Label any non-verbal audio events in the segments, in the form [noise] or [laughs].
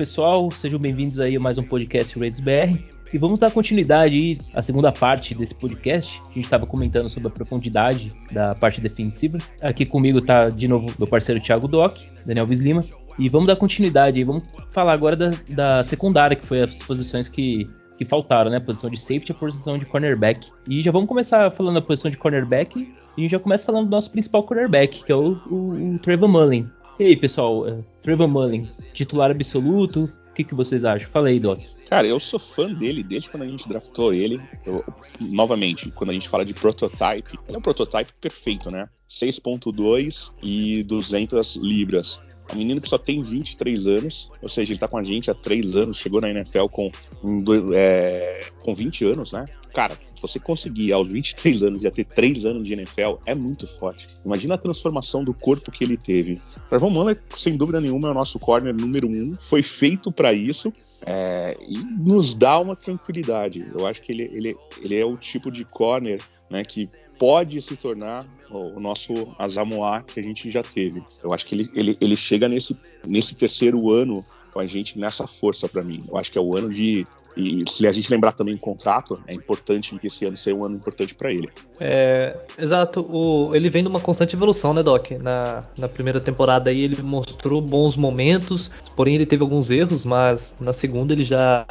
Pessoal, sejam bem-vindos aí a mais um podcast Raids BR. E vamos dar continuidade aí à segunda parte desse podcast. A gente estava comentando sobre a profundidade da parte defensiva. Aqui comigo tá de novo meu parceiro Thiago Doc, Daniel Vislima. E vamos dar continuidade aí, vamos falar agora da, da secundária, que foi as posições que, que faltaram, né? A posição de safety e a posição de cornerback. E já vamos começar falando da posição de cornerback. E já começa falando do nosso principal cornerback, que é o, o, o Trevor Mullen. E aí, pessoal, uh, Trevor Mullen, titular absoluto, o que, que vocês acham? Fala aí, Doc. Cara, eu sou fã dele desde quando a gente draftou ele. Eu, novamente, quando a gente fala de prototype, ele é um prototype perfeito, né? 6.2 e 200 libras. Um menino que só tem 23 anos, ou seja, ele tá com a gente há 3 anos, chegou na NFL com, é, com 20 anos, né? Cara, você conseguir aos 23 anos já ter 3 anos de NFL é muito forte. Imagina a transformação do corpo que ele teve. Travon Mullen, sem dúvida nenhuma, é o nosso corner número 1, um, foi feito para isso é, e nos dá uma tranquilidade. Eu acho que ele, ele, ele é o tipo de corner né, que pode se tornar o nosso Azamoah que a gente já teve. Eu acho que ele, ele, ele chega nesse, nesse terceiro ano com a gente nessa força para mim. Eu acho que é o ano de e se a gente lembrar também o contrato, é importante que esse ano seja um ano importante para ele. É, exato. O, ele vem numa constante evolução, né, Doc? Na, na primeira temporada aí ele mostrou bons momentos, porém ele teve alguns erros, mas na segunda ele já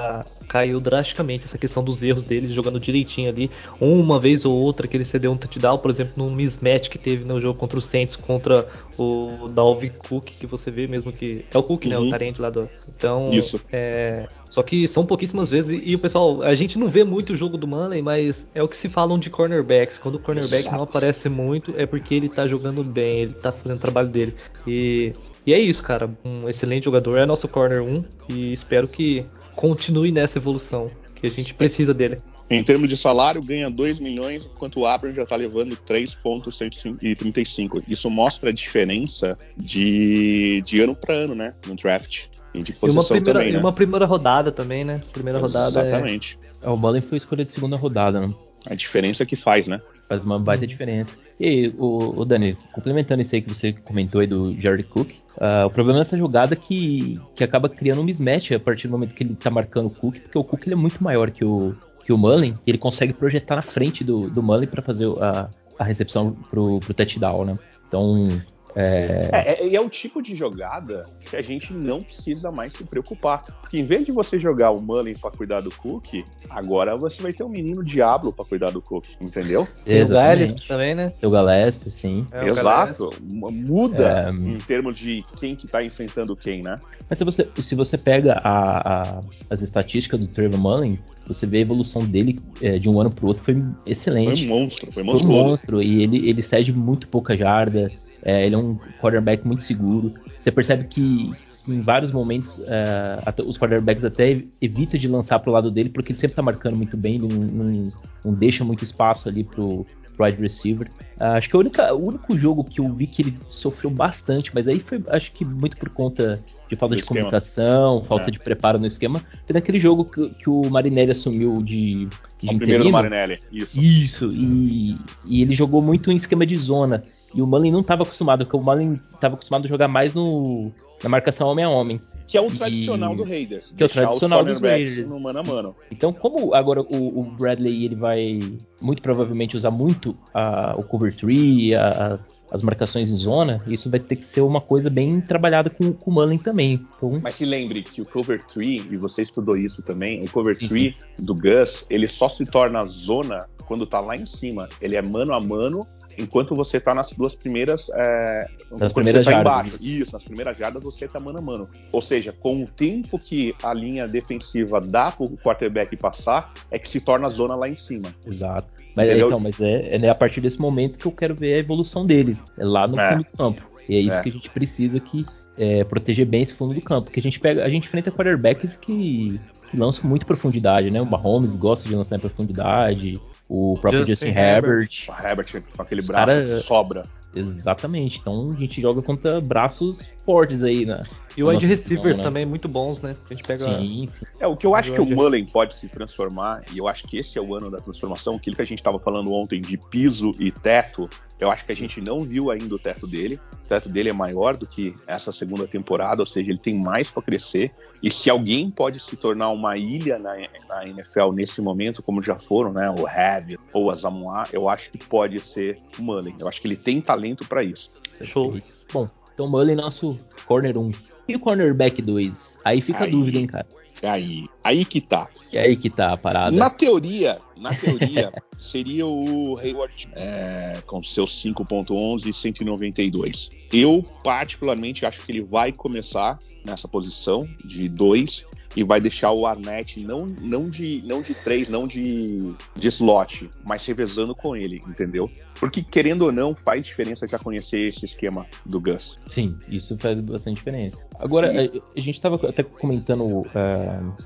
caiu drasticamente essa questão dos erros dele, jogando direitinho ali. Uma vez ou outra que ele cedeu um touchdown, por exemplo, num mismatch que teve no jogo contra o Saints, contra o Dalvin Cook, que você vê mesmo que. É o Cook, uhum. né? O uhum. Tarente lá do. Então. Isso. É, só que são pouquíssimas vezes. E o pessoal, a gente não vê muito o jogo do Manley, mas é o que se falam de cornerbacks. Quando o cornerback Exato. não aparece muito, é porque ele tá jogando bem, ele tá fazendo o trabalho dele. E, e é isso, cara. Um excelente jogador, é nosso corner 1 e espero que continue nessa evolução, que a gente precisa dele. Em termos de salário, ganha 2 milhões, enquanto o Abram já está levando 3,135. Isso mostra a diferença de, de ano para ano, né? No draft. E de posição e uma primeira, também, né? uma primeira rodada também, né? Primeira rodada. É- Exatamente. É... O Mullen foi escolha de segunda rodada, né? A diferença que faz, né? Faz uma baita uhum. diferença. E aí, o, o Dani, complementando isso aí que você comentou aí do Jared Cook, uh, o problema dessa jogada é que, que acaba criando um mismatch a partir do momento que ele tá marcando o Cook, porque o Cook ele é muito maior que o, que o Mullen, e ele consegue projetar na frente do, do Mullen para fazer a, a recepção pro, pro touchdown, né? Então, é... É, é, é o tipo de jogada que a gente não precisa mais se preocupar. Porque em vez de você jogar o Mullen para cuidar do Cook, agora você vai ter um menino Diablo para cuidar do Cook, entendeu? O Gillespie também, né? O Gillespie, sim. É, Exato. Muda é... em termos de quem que tá enfrentando quem, né? Mas se você, se você pega a, a, as estatísticas do Trevor Mullen, você vê a evolução dele é, de um ano pro outro foi excelente. Foi um monstro, foi, monstro. foi um monstro. E ele, ele cede muito pouca jarda. É, ele é um quarterback muito seguro. Você percebe que, que em vários momentos é, os quarterbacks até evita de lançar pro lado dele, porque ele sempre tá marcando muito bem, ele não, não, não deixa muito espaço ali pro wide receiver. Uh, acho que a única, o único jogo que eu vi que ele sofreu bastante, mas aí foi acho que muito por conta de falta de esquema. comunicação, falta é. de preparo no esquema. Foi naquele jogo que, que o Marinelli assumiu de, de o primeiro do Marinelli, isso. Isso, e, e ele jogou muito em esquema de zona. E o Mullen não estava acostumado, porque o Mullen estava acostumado a jogar mais no, na marcação homem a homem. Que é o tradicional e... do Raiders. Que é o tradicional dos Raiders. No mano a mano. Então, como agora o, o Bradley ele vai muito provavelmente usar muito a, o cover 3, as, as marcações em zona, isso vai ter que ser uma coisa bem trabalhada com, com o Mullen também. Então... Mas se lembre que o cover 3, e você estudou isso também, o cover 3 do Gus, ele só se torna zona quando tá lá em cima. Ele é mano a mano enquanto você está nas duas primeiras. É, nas primeiras tá jardas. Embaixo. Isso, nas primeiras jardas você está mano a mano. Ou seja, com o tempo que a linha defensiva dá para o quarterback passar, é que se torna a zona lá em cima. Exato. Mas, então, mas é, é, a partir desse momento que eu quero ver a evolução dele, é lá no é. fundo do campo. E é isso é. que a gente precisa que é, proteger bem esse fundo do campo. Porque a gente pega, a gente enfrenta quarterbacks que, que lançam muito profundidade, né? O Mahomes gosta de lançar em profundidade, o próprio Justin, Justin Herbert. O Herbert com aquele braço cara, sobra. Exatamente. Então a gente joga contra braços fortes aí, né? E o wide receivers né? também muito bons, né? A gente pega. Sim, sim. É, o que eu acho que o Mullen pode se transformar, e eu acho que esse é o ano da transformação, aquilo que a gente estava falando ontem de piso e teto, eu acho que a gente não viu ainda o teto dele. O teto dele é maior do que essa segunda temporada, ou seja, ele tem mais para crescer. E se alguém pode se tornar uma ilha na, na NFL nesse momento, como já foram, né, o Heavy ou a Zamoa, eu acho que pode ser o Mullen. Eu acho que ele tem talento para isso. Show. Bom, então Mullen nosso corner 1. E o cornerback 2? Aí fica aí, a dúvida, hein, cara. Aí, aí que tá. E aí que tá a parada. Na teoria, na teoria, [laughs] seria o Hayward é, com seus 5.11 e 192. Eu, particularmente, acho que ele vai começar nessa posição de 2 e vai deixar o Arnett não, não de não de três, não de, de slot, mas revezando com ele, entendeu? Porque, querendo ou não, faz diferença já conhecer esse esquema do Gus. Sim, isso faz bastante diferença. Agora, e... a, gente estava até comentando uh,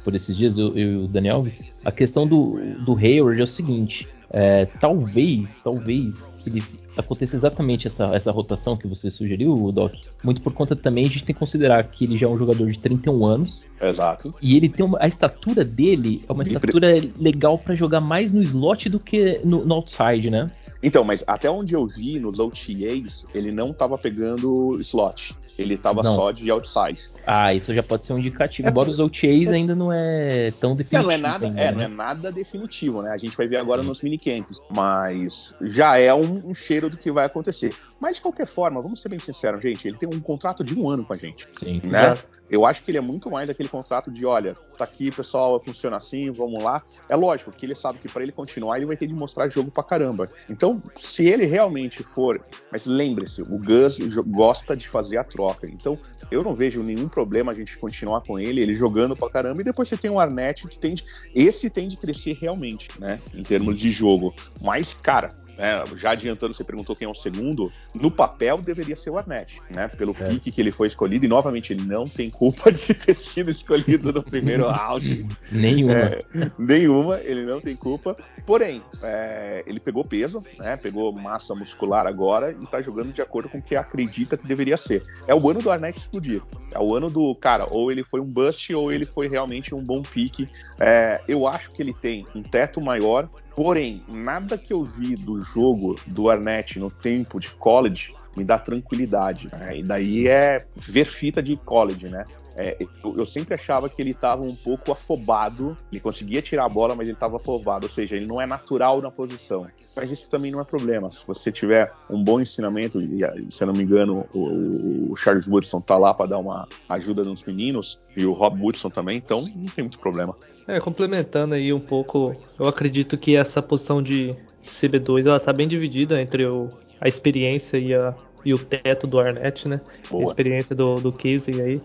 por esses dias, eu, eu e o Daniel, a questão do, do Hayward é o seguinte: é, talvez, talvez ele aconteça exatamente essa, essa rotação que você sugeriu, Doc. Muito por conta também a gente tem que considerar que ele já é um jogador de 31 anos. Exato. E ele tem uma, a estatura dele é uma estatura legal para jogar mais no slot do que no, no outside, né? Então, mas até onde eu vi nos OTAs, ele não estava pegando slot. Ele estava só de outside. Ah, isso já pode ser um indicativo. É, Embora os OTAs é, ainda não é tão definitivo. Não, não é nada, ainda, é, né? não é nada definitivo, né? A gente vai ver agora nos minicamps. Mas já é um, um, cheiro do que vai acontecer. Mas de qualquer forma, vamos ser bem sinceros, gente. Ele tem um contrato de um ano com a gente. Sim. Né? Eu acho que ele é muito mais aquele contrato de, olha, tá aqui, pessoal, funciona assim, vamos lá. É lógico que ele sabe que para ele continuar, ele vai ter de mostrar jogo pra caramba. Então, se ele realmente for. Mas lembre-se, o Gus gosta de fazer a troca. Então, eu não vejo nenhum problema a gente continuar com ele, ele jogando pra caramba. E depois você tem o Arnett que tem de, Esse tem de crescer realmente, né? Em termos de jogo. Mas, cara, é, já adiantando, você perguntou quem é o segundo, no papel deveria ser o Arnett, né? Pelo é. pique que ele foi escolhido, e novamente ele não tem culpa [laughs] de ter sido escolhido no primeiro round. nenhuma. É, nenhuma, ele não tem culpa. Porém, é, ele pegou peso, né? Pegou massa muscular agora e tá jogando de acordo com o que acredita que deveria ser. É o ano do Arnett explodir. É o ano do, cara, ou ele foi um bust ou ele foi realmente um bom pique. É, eu acho que ele tem um teto maior, Porém, nada que eu vi do jogo do Arnett no tempo de college me dá tranquilidade. Né? E daí é ver fita de college, né? É, eu, eu, sempre achava que ele estava um pouco afobado, ele conseguia tirar a bola, mas ele estava afobado, ou seja, ele não é natural na posição. Mas isso também não é problema. Se você tiver um bom ensinamento, e se eu não me engano, o, o Charles Woodson tá lá para dar uma ajuda nos meninos, e o Rob Woodson também, então não tem muito problema. É, complementando aí um pouco, eu acredito que essa posição de CB2 ela tá bem dividida entre o, a experiência e, a, e o teto do Arnett, né? Boa. A experiência do, do Casey aí.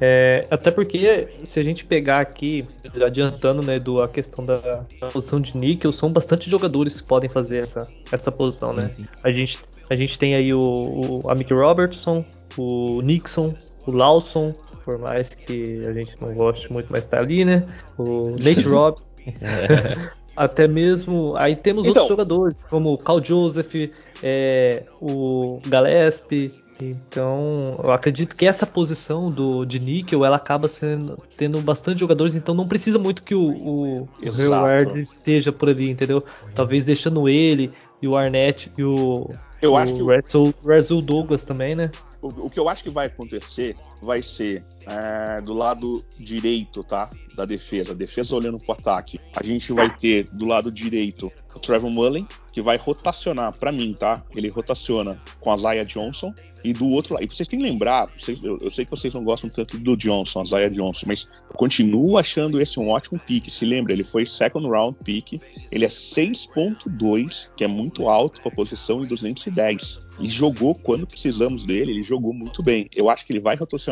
É, até porque, se a gente pegar aqui, adiantando, né, do, a questão da, da posição de níquel, são bastante jogadores que podem fazer essa, essa posição, né? sim, né? Sim. A gente, a gente tem aí o, o Amick Robertson, o Nixon, o Lawson, por mais que a gente não goste muito, mas tá ali, né? O Nate [laughs] Robb. [laughs] Até mesmo. Aí temos então, outros jogadores, como o Carl Joseph, é, o Gillespie. Então, eu acredito que essa posição do, de níquel ela acaba sendo, tendo bastante jogadores, então não precisa muito que o, o, o Hayward esteja por ali, entendeu? Talvez deixando ele e o Arnett e o, eu o acho que o Russell Douglas também, né? O, o, que eu acho que vai acontecer vai ser é, do lado direito, tá? Da defesa. Defesa olhando pro ataque. A gente vai ter do lado direito o Trevor Mullen, que vai rotacionar, para mim, tá? Ele rotaciona com a Zaya Johnson e do outro lado. E vocês têm que lembrar, vocês, eu, eu, sei que vocês não gostam tanto do Johnson, a Zaya Johnson, mas eu continuo achando esse um ótimo pick. Se lembra, ele foi second round pick, ele é 6.2, que é muito alto para a posição, e 210. E jogou quando precisamos dele, ele jogou muito bem. Eu acho que ele vai rotacionar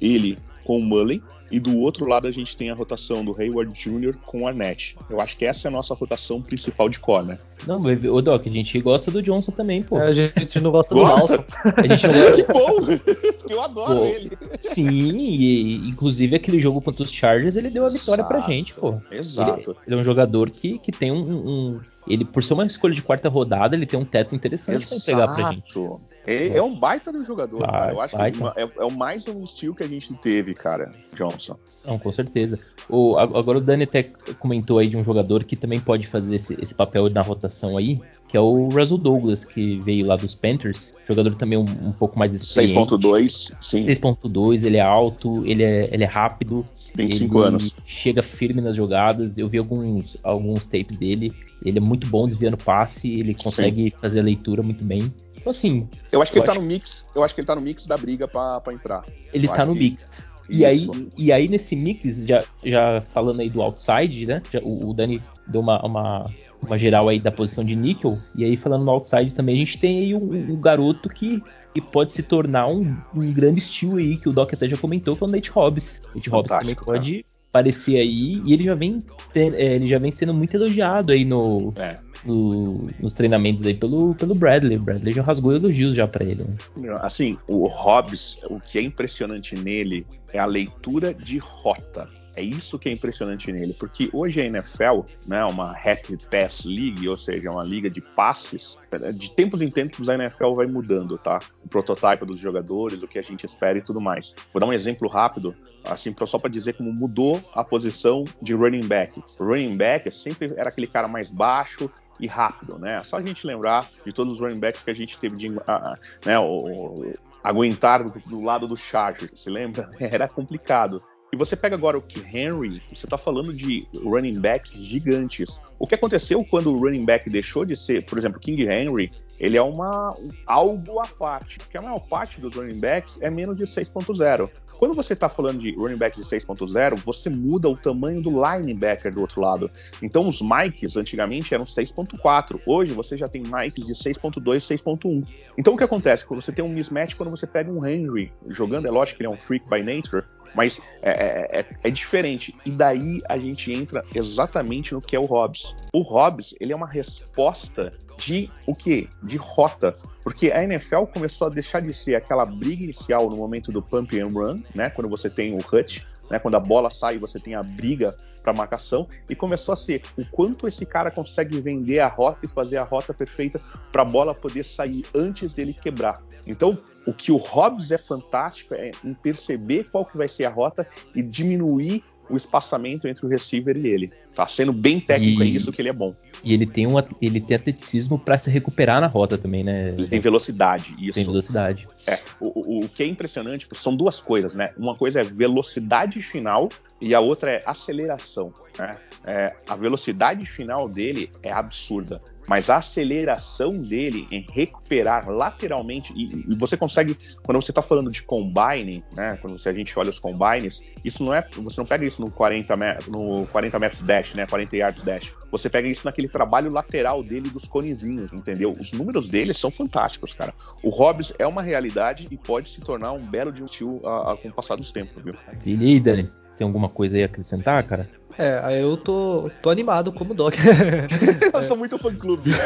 ele com o Mullen e do outro lado a gente tem a rotação do Hayward Jr. com o Arnett. Eu acho que essa é a nossa rotação principal de core, né? Não, o Doc, a gente gosta do Johnson também, pô. É, a gente não gosta do Dalton. A gente não gosta. [laughs] que bom! Eu adoro pô, ele. Sim, e inclusive aquele jogo contra os Chargers, ele deu a vitória Exato. pra gente, pô. Exato. Ele, ele é um jogador que, que tem um, um ele, por ser uma escolha de quarta rodada, ele tem um teto interessante Exato. pra pegar pra gente. É, é um baita do jogador, Vai, cara. Eu acho baita. que é, é, o mais um estilo que a gente teve, cara, Johnson. Não, com certeza. O, agora o Dani até comentou aí de um jogador que também pode fazer esse, esse papel na rotação aí, que é o Russell Douglas, que veio lá dos Panthers. Jogador também um, um pouco mais experiente. 6.2, sim. 6.2, ele é alto, ele é, ele é rápido. 25 ele anos. Chega firme nas jogadas. Eu vi alguns, alguns tapes dele. Ele é muito bom desviando passe, ele consegue sim. fazer a leitura muito bem. Então, assim. Eu acho que ele tá acho... tá no mix. Eu acho que ele tá no mix da briga pra, pra entrar. Ele eu tá no que... mix. E aí, e aí, nesse mix, já, já falando aí do outside, né? Já, o, o, Dani deu uma, uma, uma, geral aí da posição de níquel. E aí, falando no outside também, a gente tem aí um, um garoto que, que pode se tornar um, um grande estilo aí, que o Doc até já comentou, que é o Nate Hobbs. Nate Hobbs também pode cara. aparecer aí. E ele já vem, ter, é, ele já vem sendo muito elogiado aí no, é no, nos treinamentos aí pelo, pelo Bradley. O Bradley já rasgou elogios já para ele. Né? Assim, o Hobbs, o que é impressionante nele é a leitura de rota. É isso que é impressionante nele, porque hoje a NFL, né, uma Rapid Pass League, ou seja, uma liga de passes, de tempos em tempos a NFL vai mudando, tá? O prototipo dos jogadores, o que a gente espera e tudo mais. Vou dar um exemplo rápido, assim, só para dizer como mudou a posição de running back. O running back sempre era aquele cara mais baixo, e rápido, né? Só a gente lembrar de todos os running backs que a gente teve de né, o, aguentar do, do, lado do Charger, se lembra? [laughs] Era complicado. E você pega agora o Henry, você está falando de running backs gigantes. O que aconteceu quando o running back deixou de ser, por exemplo, King Henry, ele é uma algo à parte, porque a maior parte dos running backs é menos de 6.0. Quando você está falando de running back de 6.0, você muda o tamanho do linebacker do outro lado. Então os Mikes antigamente eram 6.4, hoje você já tem Mikes de 6.2, 6.1. Então o que acontece? Quando você tem um mismatch, quando você pega um Henry jogando, é lógico que ele é um freak by nature, mas é, é, é, é, diferente. E daí a gente entra exatamente no que é o Hobbs. O Hobbs, ele é uma resposta de o quê? De rota. Porque a NFL começou a deixar de ser aquela briga inicial no momento do pump and run, né? Quando você tem o hut, né, quando a bola sai, você tem a briga para marcação e começou a ser o quanto esse cara consegue vender a rota e fazer a rota perfeita para a bola poder sair antes dele quebrar. Então, o que o Hobbs é fantástico é em perceber qual que vai ser a rota e diminuir o espaçamento entre o receiver e ele. Tá sendo bem técnico, é e, é isso que ele é bom. E ele tem um ele tem atleticismo para se recuperar na rota também, né? Ele tem velocidade, isso. Tem velocidade. É, o, o que é impressionante são duas coisas, né? Uma coisa é velocidade final e a outra é aceleração. Né? É, a velocidade final dele é absurda mas a aceleração dele em recuperar lateralmente, e, e você consegue, quando você está falando de combine, né, quando você, a gente olha os combines, isso não é, você não pega isso no 40, no 40 metros dash, né, 40 yards dash, você pega isso naquele trabalho lateral dele dos conezinhos, entendeu? Os números dele são fantásticos, cara. O Hobbs é uma realidade e pode se tornar um belo de um tio a, a, com o passar dos tempos, viu? E aí, Dani, tem alguma coisa aí a acrescentar, cara? É, aí eu tô, tô animado como Doc. [laughs] eu sou muito fã clube. Né?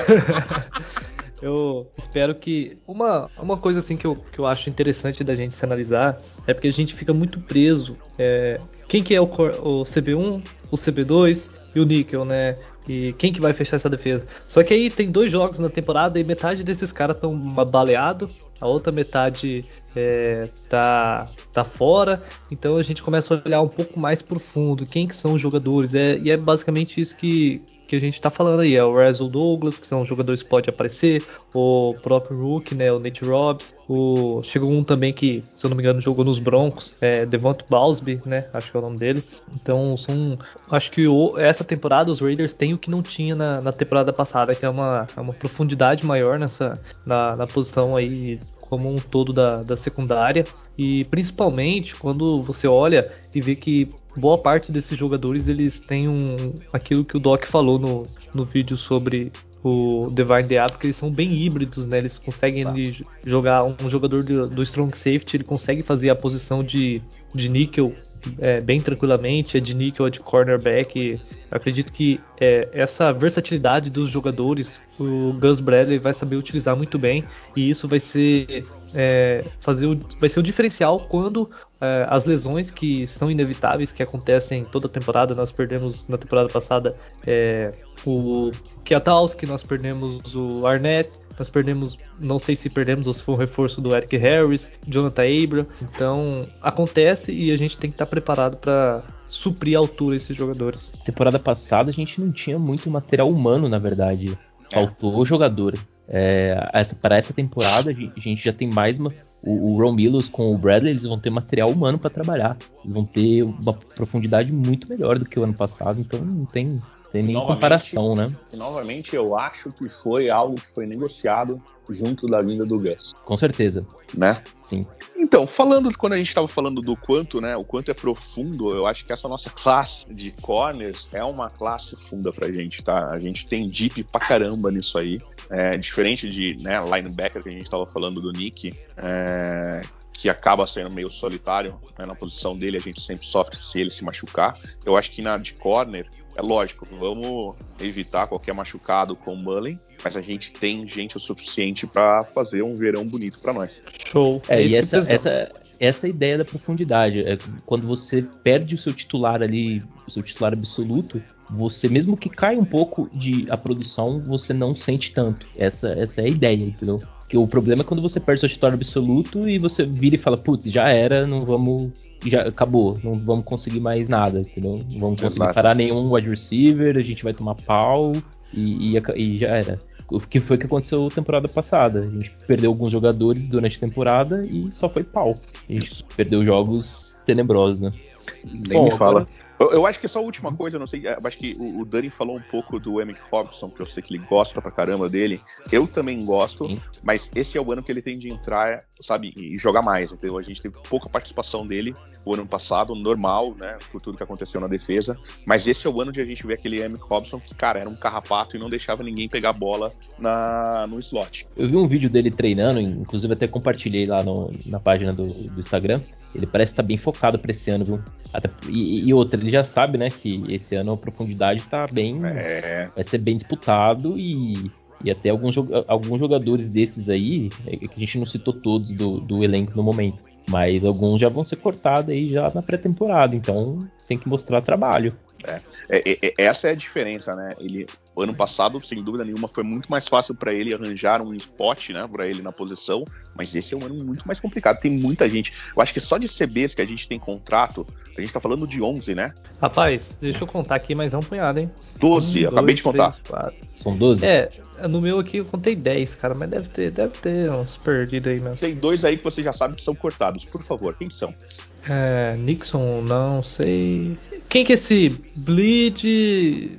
[laughs] eu espero que. Uma, uma coisa assim que eu, que eu acho interessante da gente se analisar é porque a gente fica muito preso. É, quem que é o, o CB1, o CB2 e o Níquel, né? E quem que vai fechar essa defesa? Só que aí tem dois jogos na temporada e metade desses caras estão baleados, a outra metade é, tá, tá fora, então a gente começa a olhar um pouco mais profundo, quem que são os jogadores, é, e é basicamente isso que, que a gente está falando aí, é o Russell Douglas, que são jogadores que pode aparecer, o próprio Rook, né, o Nate Robbs, o chegou um também que, se eu não me engano, jogou nos Broncos, é Devont Balsby, né, acho que é o nome dele. Então, são, acho que o, essa temporada os Raiders têm o que não tinha na, na temporada passada, que é uma, é uma profundidade maior nessa na, na posição aí como um todo da, da secundária e principalmente quando você olha e vê que boa parte desses jogadores eles têm um aquilo que o Doc falou no, no vídeo sobre o Divine Diablo, porque eles são bem híbridos, né? Eles conseguem tá. jogar um jogador do, do, Strong Safety, ele consegue fazer a posição de, de níquel é, bem tranquilamente, é de nickel, é de cornerback. acredito que é, essa versatilidade dos jogadores, o Gus Bradley vai saber utilizar muito bem e isso vai ser é, fazer o, vai ser o diferencial quando é, as lesões que são inevitáveis, que acontecem toda temporada. Nós perdemos na temporada passada é, o Kiatowski, nós perdemos o Arnett, nós perdemos, não sei se perdemos ou se foi um reforço do Eric Harris, Jonathan Abram. Então acontece e a gente tem que estar preparado para suprir a altura esses jogadores. Temporada passada a gente não tinha muito material humano, na verdade. Faltou é. jogador. É, essa, para essa temporada a gente já tem mais uma, o, o Ron com o Bradley eles vão ter material humano para trabalhar eles vão ter uma profundidade muito melhor do que o ano passado então não tem tem nem comparação, né? E novamente eu acho que foi algo que foi negociado junto da vinda do Gus. Com certeza. Né? Sim. Então, falando, quando a gente estava falando do quanto, né, o quanto é profundo, eu acho que essa nossa classe de corners é uma classe funda pra gente, tá? A gente tem deep pra caramba nisso aí. É, diferente de né, linebacker que a gente estava falando do Nick, é, que acaba sendo meio solitário né, na posição dele, a gente sempre sofre se ele se machucar. Eu acho que na de corner, é lógico, vamos evitar qualquer machucado com o Mullen, mas a gente tem gente o suficiente para fazer um verão bonito para nós. Show. É, é e essa, essa, essa é ideia da profundidade. É quando você perde o seu titular ali, o seu titular absoluto, você, mesmo que caia um pouco de a produção, você não sente tanto. Essa, essa é a ideia, entendeu? Porque o problema é quando você perde seu titular absoluto e você vira e fala, putz, já era, não vamos. Já acabou, não vamos conseguir mais nada, entendeu? Não vamos conseguir Exato. parar nenhum wide receiver, a gente vai tomar pau e, e, e já era. O que foi que aconteceu temporada passada. A gente perdeu alguns jogadores durante a temporada e só foi pau. A gente perdeu jogos tenebrosos, né? Nem Bom, me fala. Agora, eu, eu, acho que só a última coisa, eu não sei, eu acho que o, o Dani falou um pouco do Emmett Robson, que eu sei que ele gosta pra caramba dele. Eu também gosto, Sim. mas esse é o ano que ele tem de entrar, sabe, e jogar mais. Então a gente teve pouca participação dele o ano passado, normal, né, por tudo que aconteceu na defesa. Mas esse é o ano de a gente ver aquele Emmett Robson que, cara, era um carrapato e não deixava ninguém pegar a bola na, no slot. Eu vi um vídeo dele treinando, inclusive até compartilhei lá no, na página do, do Instagram. Ele parece estar tá bem focado para esse ano, viu? Até, e, e, outra, ele já sabe, né, que esse ano a profundidade tá bem. É. Vai ser bem disputado e, e até alguns, alguns jogadores desses aí, é que a gente não citou todos do, do elenco no momento, mas alguns já vão ser cortados aí já na pré-temporada, então tem que mostrar trabalho. É, é, é, essa é a diferença, né? Ele, o ano passado, sem dúvida nenhuma, foi muito mais fácil para ele arranjar um spot, né, para ele na posição, mas esse é um ano muito mais complicado. Tem muita gente. Eu acho que só de CBs que a gente tem contrato, a gente tá falando de 11, né? Rapaz, deixa eu contar aqui, mas é um punhado, hein? 12, um, acabei dois, de contar. Três, São 12? É, no meu aqui eu contei 10, cara, mas deve ter, deve ter uns perdidos aí mesmo. Tem dois aí que você já sabe que são cortados. Por favor, quem são? É, Nixon, não sei. Quem que é esse Bleed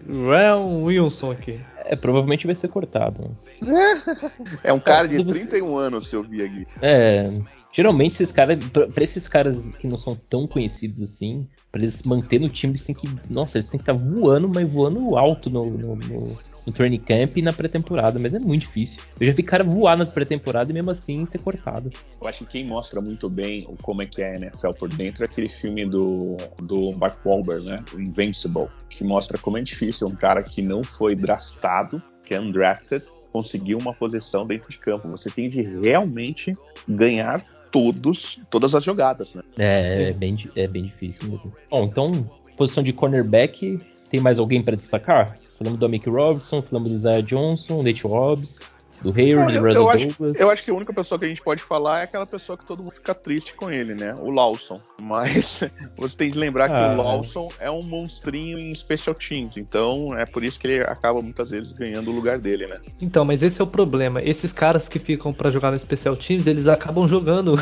Ryan Wilson aqui? É, provavelmente vai ser cortado. [laughs] é um cara de 31 anos, se eu vi aqui. É. Geralmente esses caras, pra, pra, esses caras que não são tão conhecidos assim, pra eles manter no time, eles têm que. Nossa, eles têm que estar tá voando, mas voando alto no, no, no no training camp e na pré-temporada, mas é muito difícil. Eu já vi cara voar na pré-temporada e mesmo assim ser cortado. Eu acho que quem mostra muito bem como é que é a NFL por dentro é aquele filme do, do Mark Wahlberg, né? O Invincible, que mostra como é difícil um cara que não foi draftado, que é undrafted, conseguir uma posição dentro de campo. Você tem de realmente ganhar todos, todas as jogadas, né? É, é bem, é bem difícil mesmo. Bom, então, posição de cornerback, tem mais alguém para destacar? Falamos do Mick Robertson, falamos do Isaiah Johnson, Nate Hobbs, do Hayward, do Russell eu acho, Douglas. Eu acho que a única pessoa que a gente pode falar é aquela pessoa que todo mundo fica triste com ele, né? O Lawson. Mas [laughs] você tem de lembrar que ah, o Lawson é um monstrinho em special teams. Então é por isso que ele acaba muitas vezes ganhando o lugar dele, né? Então, mas esse é o problema. Esses caras que ficam para jogar no special teams, eles acabam jogando. [laughs]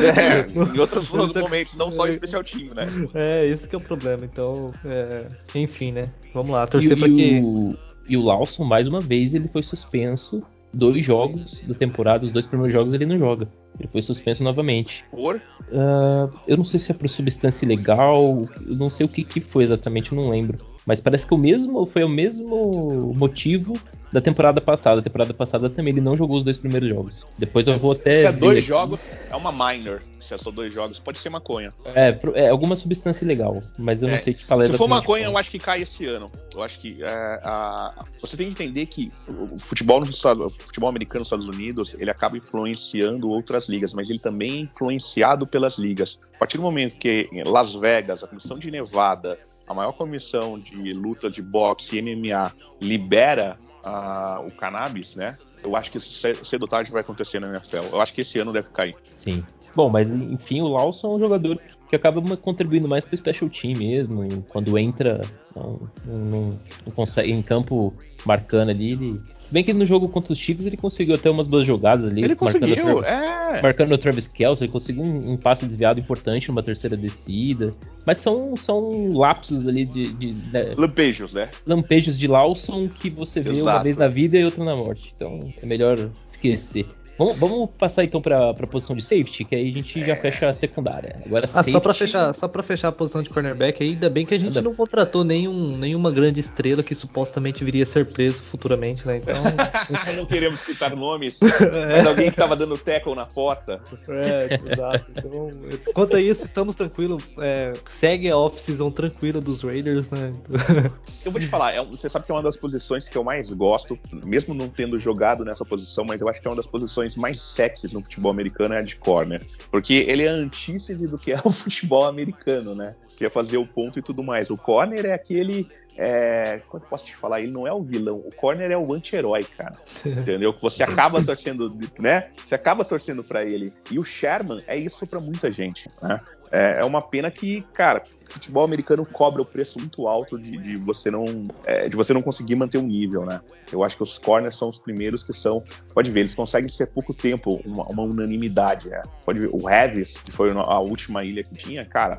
É, em outros [laughs] momentos, não só em special teams, né? É, esse que é o problema. Então, é... enfim, né? Vamos lá, torcer para que. O... E o Lawson, mais uma vez, ele foi suspenso dois jogos da temporada, os dois primeiros jogos ele não joga. Ele foi suspenso novamente. Por? Uh, eu não sei se é por substância ilegal, eu não sei o que, que foi exatamente, eu não lembro. Mas parece que o mesmo foi o mesmo motivo da temporada passada. A temporada passada também ele não jogou os dois primeiros jogos. Depois eu vou até. Se é dois jogos, é uma minor. Se é só dois jogos, pode ser maconha. É, é alguma substância legal, mas eu é. não sei te falar Se for maconha, eu acho que cai esse ano. Eu acho que é, a... você tem que entender que o futebol, no Estado, o futebol americano nos Estados Unidos ele acaba influenciando outras ligas, mas ele também é influenciado pelas ligas. A partir do momento que Las Vegas, a comissão de Nevada, a maior comissão de luta de boxe e MMA libera uh, o cannabis, né? Eu acho que cedo ou tarde vai acontecer na NFL. Eu acho que esse ano deve cair. Sim. Bom, mas enfim, o Lawson é um jogador que acaba contribuindo mais para o special team mesmo. Quando entra, não, não, não, consegue em campo marcando ali. Ele... Se bem que no jogo contra os Chiefs ele conseguiu até umas boas jogadas ali. Ele conseguiu, Travis, é. Marcando o Travis Kelce, ele conseguiu um, um, passe desviado importante numa terceira descida. Mas são, são lapsos ali de. de, de né? Lampejos, né? Lampejos de Lawson que você vê Exato. uma vez na vida e outra na morte. Então é melhor esquecer. Vamos, vamos passar então para a posição de safety, que aí a gente já fecha a secundária. Agora, ah, safety... só para fechar, só para fechar a posição de cornerback, ainda bem que a gente não contratou nenhum, nenhuma grande estrela que supostamente viria a ser preso futuramente, né? Então, [laughs] não queremos citar nomes, [laughs] é. mas alguém que estava dando tackle na porta. É, exato. Então, quanto a isso, estamos tranquilos. É, segue a off-season tranquila dos Raiders, né? [laughs] eu vou te falar, é, você sabe que é uma das posições que eu mais gosto, mesmo não tendo jogado nessa posição, mas eu acho que é uma das posições posições mais sexys no futebol americano é a de corner. Porque ele é a antítese do que é o [laughs] futebol americano, né? Que é fazer o ponto e tudo mais. O corner é aquele. É, como eu posso te falar? Ele não é o vilão. O corner é o anti-herói, cara. [laughs] Entendeu? Você acaba torcendo, né? Você acaba torcendo para ele. E o Sherman é isso para muita gente, né? É, é uma pena que, cara, futebol americano cobra o preço muito alto de, de você não é, de você não conseguir manter um nível, né? Eu acho que os corners são os primeiros que são, pode ver, eles conseguem ser pouco tempo uma, uma unanimidade, né? Pode ver, o Revis, que foi a última ilha que tinha, cara,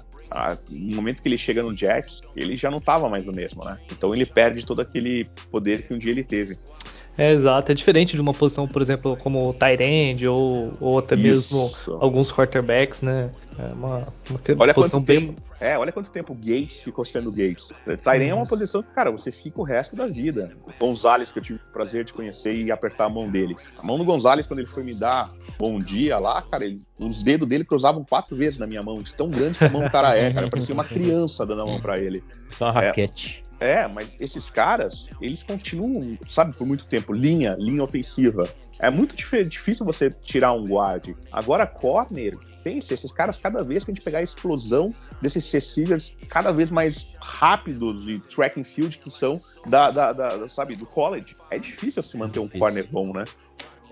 no momento que ele chega no Jets, ele já não estava mais o mesmo, né? Então ele perde todo aquele poder que um dia ele teve. É, exato. É diferente de uma posição, por exemplo, como tight end ou, ou até Isso. mesmo alguns quarterbacks, né? É uma, uma olha posição bem... Tempo, é, olha quanto tempo o Gates ficou sendo Gates. Tight end é uma posição que, cara, você fica o resto da vida. O Gonzalez, que eu tive o prazer de conhecer e apertar a mão dele. A mão do Gonzalez, quando ele foi me dar bom dia lá, cara, ele, os dedos dele cruzavam quatro vezes na minha mão, de tão grande que a mão do cara é, cara. Parecia uma [laughs] criança dando a mão pra ele. Só uma raquete. É. É, mas esses caras, eles continuam, sabe, por muito tempo, linha, linha ofensiva. É muito difícil você tirar um guard. Agora, corner, pense, esses caras cada vez tem que pegar a explosão desses Cecilias cada vez mais rápidos e track and field que são da, da, da sabe, do college. É difícil se manter um corner bom, né?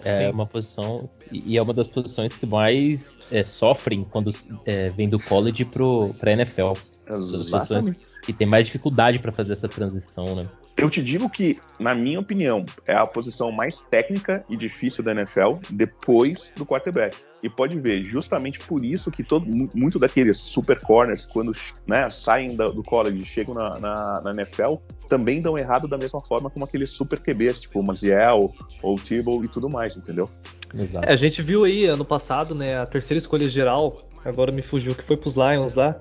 É Sim. uma posição e é uma das posições que mais é, sofrem quando é, vem do college pro, pra NFL. Exatamente que tem mais dificuldade para fazer essa transição, né? Eu te digo que, na minha opinião, é a posição mais técnica e difícil da NFL depois do quarterback. E pode ver, justamente por isso que todo, muito daqueles super corners, quando né, saem do college e chegam na, na, na, NFL, também dão errado da mesma forma como aqueles super QBs, tipo o Maziel ou o Tebow e tudo mais, entendeu? Exato. É, a gente viu aí ano passado, né, a terceira escolha geral, agora me fugiu, que foi pros Lions lá,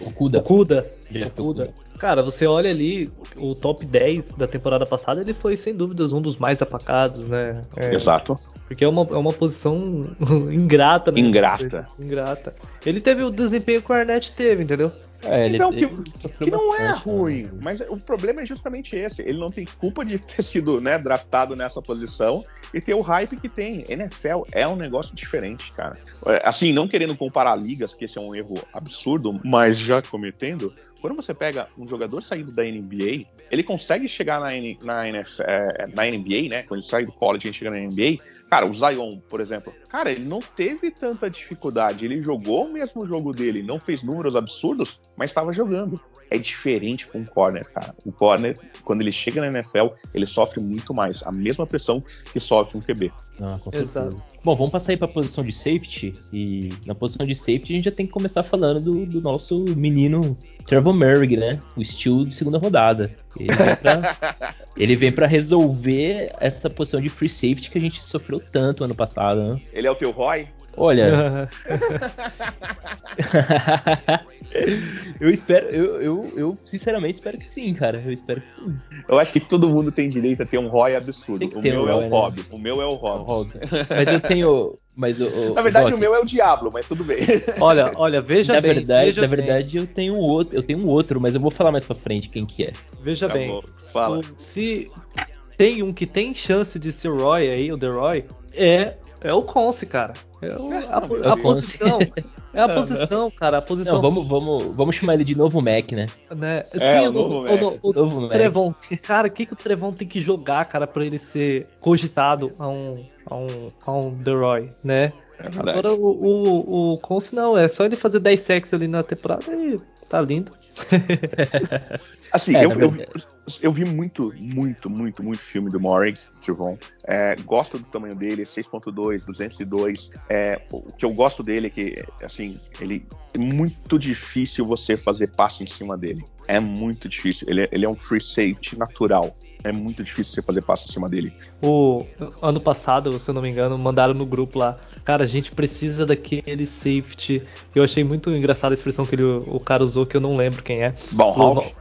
Okuda. Okuda. Okuda. Cara, você olha ali o top 10 da temporada passada, ele foi sem dúvidas um dos mais apacados, né? É, Exato. Porque é uma, é uma posição [laughs] ingrata, né? Ingrata. Ingrata. Ele teve o desempenho que o Arnett teve, entendeu? É, então, que, que não é ruim, né? mas o problema é justamente esse. Ele não tem culpa de ter sido né, draftado nessa posição e ter o hype que tem. NFL é um negócio diferente, cara. É, assim, não querendo comparar ligas, que esse é um erro absurdo, mas já cometendo, quando você pega um jogador saído da NBA, ele consegue chegar na, N, na, NFL, é, na NBA, né? Quando ele sai do college e chega na NBA, Cara, o Zion, por exemplo, cara, ele não teve tanta dificuldade. Ele jogou o mesmo jogo dele, não fez números absurdos, mas estava jogando. É diferente com o corner, cara. O corner, quando ele chega na NFL, ele sofre muito mais. A mesma pressão que sofre um QB. Ah, com certeza. Exato. Bom, vamos passar aí para a posição de safety. E na posição de safety a gente já tem que começar falando do, do nosso menino Trevor Merrick, né? O Steel de segunda rodada. Ele vem, pra, [laughs] ele vem pra resolver essa posição de free safety que a gente sofreu tanto ano passado, né? Ele é o teu Roy? Olha. [laughs] eu espero, eu, eu, eu, sinceramente espero que sim, cara. Eu espero que sim. Eu acho que todo mundo tem direito a ter um ROI absurdo. O meu, um é o né? O meu é o Hobbs. Mas eu tenho. Mas o, o, na verdade, o, o meu é o Diablo, mas tudo bem. [laughs] Olha, olha, veja na bem. Verdade, veja na verdade, eu tenho um outro, eu tenho um outro, mas eu vou falar mais pra frente quem que é. Veja Tá bem. bom, Fala. Se tem um que tem chance de ser Roy aí, o The Roy, é, é o Conce, cara. É o- a, É a Conce. posição. É a [laughs] posição, cara. A posição. Não, vamos, vamos, vamos chamar ele de novo Mac, né? né? É, Sim, o novo Mac. o- o Novo Mac. Cara, o que, que o Trevon tem que jogar, cara, pra ele ser cogitado a um, a um, a um The Roy, né? É. Agora o, o, o Conce não, é só ele fazer 10 sacks ali na temporada e tá lindo. [laughs] Assim, É, eu, eu, eu vi muito, muito, muito, muito filme do Morrig, Trevon. É, gosto do tamanho dele, 6.2, 202. É, o que eu gosto dele é que, assim, ele é muito difícil você fazer passe em cima dele. É muito difícil. Ele, é- ele é um free safety natural. É muito difícil você fazer passe em cima dele. O ano passado, se eu não me engano, mandaram no grupo lá. Cara, a gente precisa daquele safety. Eu achei muito engraçada a expressão que ele, o cara usou, que eu não lembro quem é. Bom,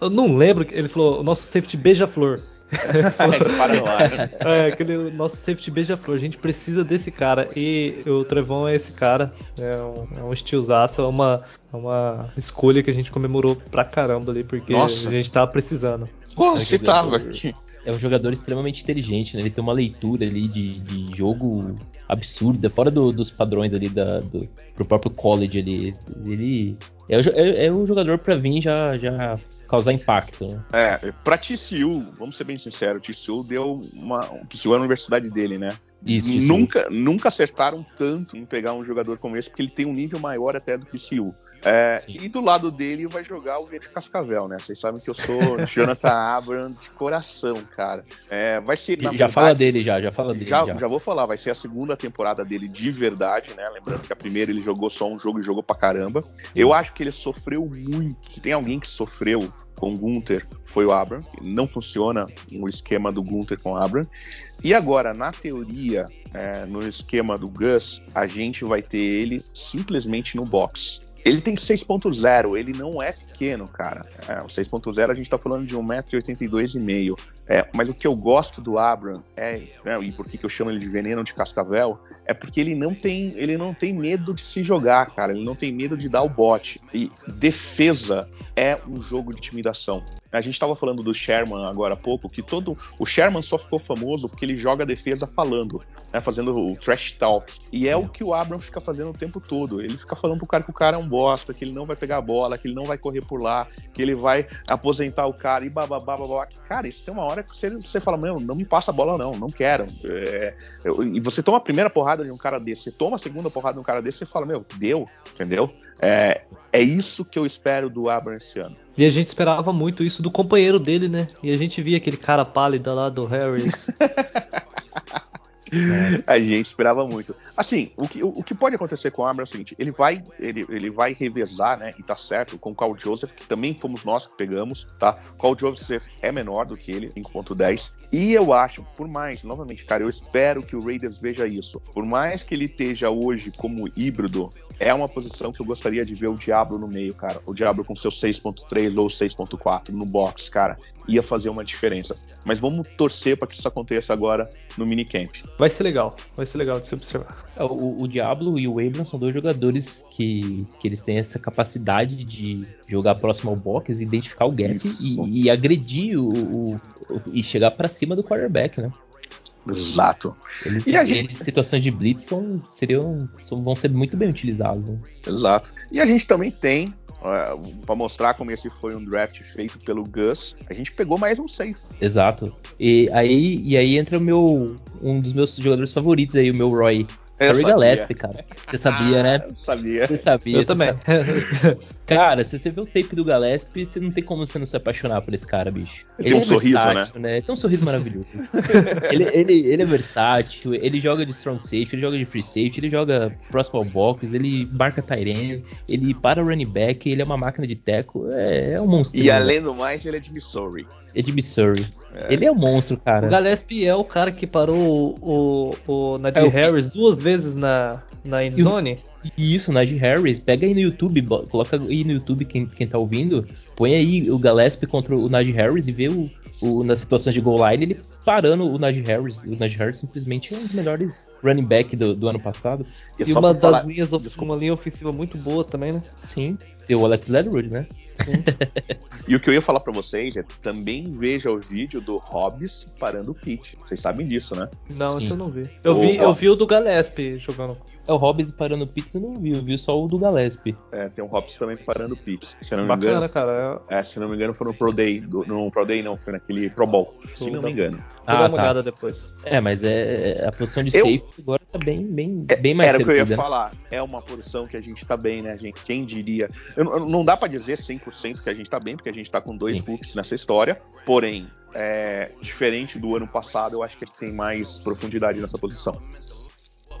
eu não lembro, ele falou, o nosso safety beija-flor. [laughs] [laughs] É, aquele nosso safety beija-flor. A gente precisa desse cara. E o Trevon é esse cara. É um, é um estilosaço, é uma, é uma escolha que a gente comemorou pra caramba ali, porque Nossa. a gente tava precisando. Pô, É eu- aqui. É um jogador extremamente inteligente, né? Ele tem uma leitura ali de, de jogo absurda, fora do- dos padrões ali da, do pro próprio college ali. Ele é, o é, é um jogador pra vir já, já causar impacto, né? É, pra TCU, vamos ser bem sinceros, TCU deu uma. TCU é a universidade dele, né? Isso, nunca, nunca acertaram tanto em pegar um jogador como esse, porque ele tem um nível maior até do que TCU. É, e do lado dele vai jogar o Verde Cascavel, né? Vocês sabem que eu sou [laughs] Jonathan Abram de coração, cara. É, vai ser. Já verdade, fala dele já, já fala dele Já, já. já vou falar, vai ser a segunda temporada dele de verdade, né? Lembrando que a primeira ele jogou só um jogo e jogou pra caramba. Eu acho que ele sofreu muito. Se tem alguém que sofreu com Gunter, foi o Abram. Não funciona o esquema do Gunter com Abram. E agora, na teoria, é, no esquema do Gus, a gente vai ter ele simplesmente no box. Ele tem 6.0, ele não é pequeno, cara. É, o 6.0 a gente tá falando de 1,82m. É, mas o que eu gosto do Abram é, né, e por que eu chamo ele de veneno de cascavel, é porque ele não tem, ele não tem medo de se jogar, cara. Ele não tem medo de dar o bote. E defesa é um jogo de intimidação. A gente estava falando do Sherman agora há pouco, que todo o Sherman só ficou famoso porque ele joga defesa falando, né, fazendo o trash talk. E é o que o Abram fica fazendo o tempo todo. Ele fica falando pro cara que o cara é um bosta, que ele não vai pegar a bola, que ele não vai correr por lá, que ele vai aposentar o cara e bababá, babá. Cara, isso tem uma hora que você, você fala, meu, não me passa a bola não, não quero. É, eu- e você toma a primeira porrada de um cara desse, você toma a segunda porrada de um cara desse, você fala, meu, deu, entendeu? É, é isso que eu espero do Abram esse ano. E a gente esperava muito isso do companheiro dele, né? E a gente via aquele cara pálido lá do Harris. [laughs] A gente esperava muito. Assim, o que, o, o que pode acontecer com o Abram é o seguinte: ele vai, ele, ele vai revezar, né? E tá certo, com o Carl Joseph, que também fomos nós que pegamos, tá? Carl Joseph é menor do que ele, 5.10. E eu acho, por mais, novamente, cara, eu espero que o Raiders veja isso. Por mais que ele esteja hoje como híbrido, é uma posição que eu gostaria de ver o Diablo no meio, cara. O Diablo com seu 6.3 ou 6.4 no box, cara. Ia fazer uma diferença. Mas vamos torcer para que isso aconteça agora no minicamp. Vai ser legal, vai ser legal de se observar. É, O, o Diablo e o Abram são dois jogadores que, que eles têm essa capacidade de jogar próximo ao box, identificar o gap e, e agredir o, o- o- e chegar pra cima do quarterback, né? Exato. Eles, E a gente- situações de blitz são, seriam, são- vão ser muito bem utilizados. né? Exato. E a gente também tem, para mostrar como esse foi um draft feito pelo Gus, a gente pegou mais um safe. Exato. E aí, e aí entra o meu um dos meus jogadores favoritos aí, o meu Roy. Sabia. Gillespie, cara. Você sabia, né? Eu sabia. Você sabia. Eu também. sabe. [laughs] Cara, se você vê o tape do Gillespie, você não tem como você não se apaixonar por esse cara, bicho. Tem um sorriso, versátil, né? Tem um sorriso maravilhoso. [laughs] ele, ele, ele é versátil, ele joga de strong safety, ele joga de free safety, ele joga próximo ao box, ele marca Tyrene, ele para o running back, ele é uma máquina de teco, é, é um monstro. E além do mais, ele é de Missouri. É de Missouri. Ele é um monstro, cara. O Gillespie é o cara que parou o, o, o Najee É o Harris duas vezes vezes na, na endzone. Isso, Najee Harris. Pega aí no YouTube, coloca aí no YouTube quem, quem tá ouvindo. Põe aí o Gillespie contra o Najee Harris e vê o, o, nas situações de goal line, ele parando o Najee Harris. O Najee Harris simplesmente é um dos melhores running back do, do ano passado. E, e uma das falar... linhas, uma linha ofensiva muito boa também, né? Sim, tem o Alex Leatherwood, né? E o que eu ia falar para vocês é também veja o vídeo do Hobbs parando o Pete. Vocês sabem disso, né? Não, Sim. isso eu não vi. Eu vi, eu vi o do Gillespie jogando. É o Hobbs parando o Pitts, eu não vi, eu vi só o do Gillespie. É, tem um Hobbs também parando o Pitts. Se não me Bacana, engano, cara. É... se não me engano, foi no Pro Day. Do, no Pro Day não, foi naquele Pro Bowl. Se não me engano. Vou ah, dar uma tá. olhada depois. É, mas é, é a posição de eu... safe agora tá bem, bem, é, bem mais Era o que eu ia né? falar. É uma posição que a gente tá bem, né, gente? Quem diria? Eu, não dá para dizer 100% que a gente tá bem, porque a gente tá com dois hooks nessa história. Porém, é, diferente do ano passado, eu acho que a gente tem mais profundidade nessa posição.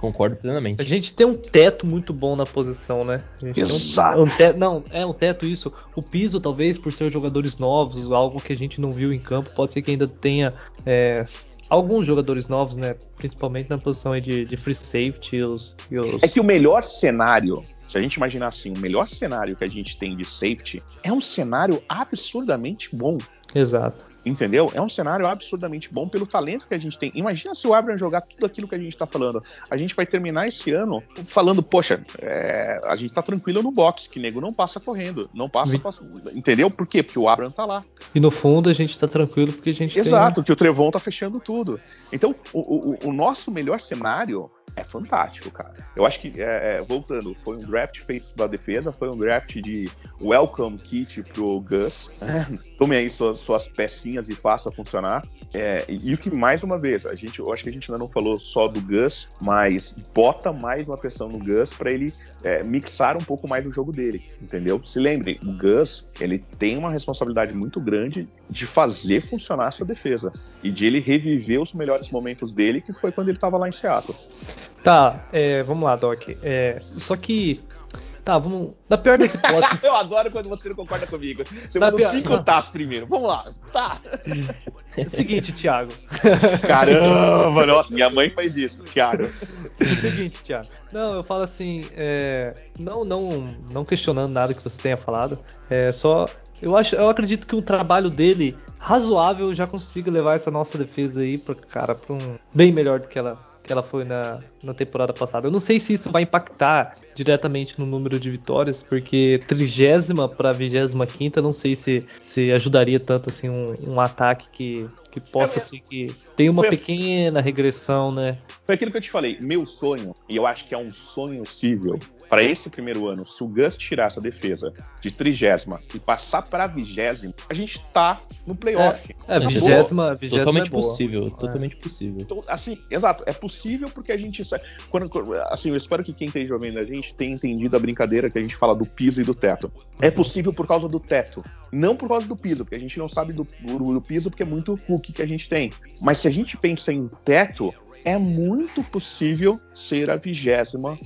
Concordo plenamente. A gente tem um teto muito bom na posição, né? Exato. Um, um teto, não, é um teto isso. O piso, talvez, por ser jogadores novos, algo que a gente não viu em campo, pode ser que ainda tenha é, alguns jogadores novos, né? Principalmente na posição de, de free safety. Os, os... É que o melhor cenário se a gente imaginar assim, o melhor cenário que a gente tem de safety é um cenário absurdamente bom. Exato. Entendeu? É um cenário absurdamente bom pelo talento que a gente tem. Imagina se o Abraham jogar tudo aquilo que a gente tá falando. A gente vai terminar esse ano falando, poxa, é, a gente tá tranquilo no box, que nego não passa correndo. Não passa. Vi... Entendeu? Por quê? Porque o Abraham tá lá. E no fundo a gente tá tranquilo porque a gente Exato, tem... que o Trevon tá fechando tudo. Então, o, o, o nosso melhor cenário é fantástico, cara. Eu acho que, é, é, voltando, foi um draft feito da defesa, foi um draft de welcome kit pro Gus. [laughs] Tome aí suas, suas pecinhas e faça funcionar. É, e o que, mais uma vez, a gente, eu acho que a gente ainda não falou só do Gus, mas bota mais uma pressão no Gus para ele é, mixar um pouco mais o jogo dele, entendeu? Se lembrem, o Gus, ele tem uma responsabilidade muito grande de fazer funcionar a sua defesa e de ele reviver os melhores momentos dele, que foi quando ele estava lá em Seattle. Tá, é, vamos lá, Doc. É, só que. Tá, vamos. Na pior das [laughs] hipóteses. eu adoro quando você não concorda comigo. Você manda pior... cinco tás primeiro. Vamos lá. Tá. É o seguinte, Thiago. [laughs] Caramba, nossa, minha mãe faz isso, Thiago. É o seguinte, Thiago. Não, eu falo assim. É, não, não, não questionando nada que você tenha falado. É só. Eu, acho, eu acredito que o trabalho dele razoável já consiga levar essa nossa defesa aí para cara para um bem melhor do que ela que ela foi na, na temporada passada. Eu não sei se isso vai impactar diretamente no número de vitórias, porque trigésima para vigésima quinta, não sei se, se ajudaria tanto assim um, um ataque que, que possa é, ser que tem uma pequena regressão, né? Foi aquilo que eu te falei, meu sonho, e eu acho que é um sonho possível, para esse primeiro ano, se o Gus tirar essa defesa de trigésima e passar para vigésima, a gente tá no playoff. É, é vigésima, vigésima totalmente é possível, é. totalmente possível. Então, assim, exato, é possível porque a gente quando assim, eu espero que quem esteja ouvindo a gente tenha entendido a brincadeira que a gente fala do piso e do teto. É possível por causa do teto, não por causa do piso, porque a gente não sabe do, do, do piso porque é muito cookie que a gente tem. Mas se a gente pensa em teto, é muito possível ser a vigésima.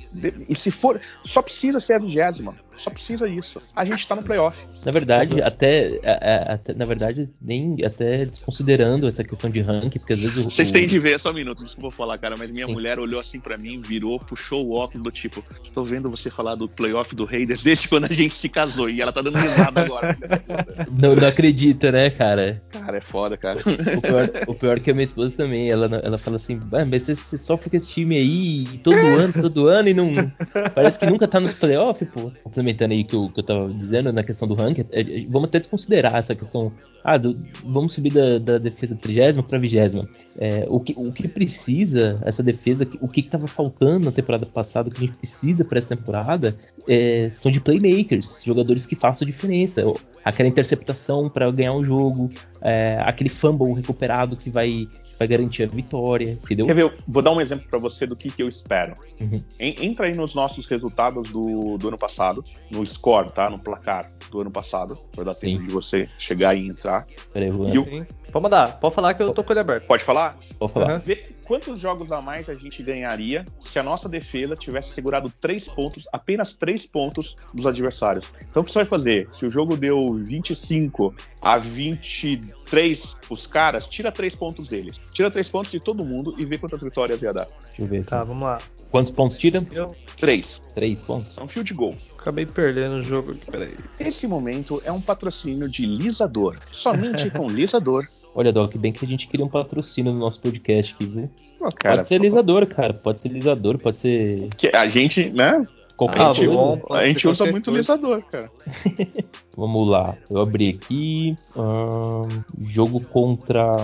E se for, só precisa ser a vigésima. Só precisa isso. A gente tá no playoff. Na verdade, até, até, na verdade, nem até desconsiderando essa questão de ranking, porque às vezes o. Vocês têm de ver, só um minuto, desculpa falar, cara, mas minha Sim. mulher olhou assim para mim, virou, puxou o óculos do tipo, tô vendo você falar do playoff do Raiders [laughs] desde quando a gente se casou, e ela tá dando risada agora. [laughs] não, não acredita, né, cara? Cara, é foda, cara. O pior, o pior é que a minha esposa também, ela, ela fala assim, ah, mas você, você sofre com esse time aí todo [laughs] ano, todo ano, e não. Parece que nunca tá nos playoffs, pô complementando aí que eu, que eu tava dizendo na questão do ranking, é, é, vamos até desconsiderar essa questão. Ah, do, vamos subir da, da defesa trigésima para vigésima. É, o, que, o que precisa, essa defesa, o que estava faltando na temporada passada, o que a gente precisa para essa temporada, é, são de playmakers, jogadores que façam diferença. Aquela interceptação para ganhar o jogo, é, aquele fumble recuperado que vai vai garantir a vitória, entendeu? Quer ver? Vou dar um exemplo para você do que, que eu espero. Uhum. Entra aí nos nossos resultados do, do ano passado, no score, tá? No placar do ano passado. Vai dar tempo Sim. de você chegar e entrar. Peraí, vou... E o... Pode mandar, pode falar que eu tô com ele aberto. Pode falar? Pode falar. Uhum. Vê quantos jogos a mais a gente ganharia se a nossa defesa tivesse segurado três pontos, apenas três pontos dos adversários. Então o que você vai fazer? Se o jogo deu 25 a 23 os caras, tira três pontos deles. Tira três pontos de todo mundo e vê quantas vitórias ia dar. Deixa eu ver. Tá, vamos lá. Quantos pontos tira? Eu Três. Três pontos. É um field goal. acabei perdendo o jogo aqui, peraí. Esse momento é um patrocínio de Lisador. Somente com [laughs] Lisador. Olha, Doc, bem que a gente queria um patrocínio no nosso podcast aqui, viu? Pô, cara, pode ser lisador, cara. Pode ser lisador, pode ser que a gente, né? Ah, a gente, bom. pode a gente usa muito coisa. Lisador, cara. [laughs] Vamos lá. Eu abri aqui. jogo contra.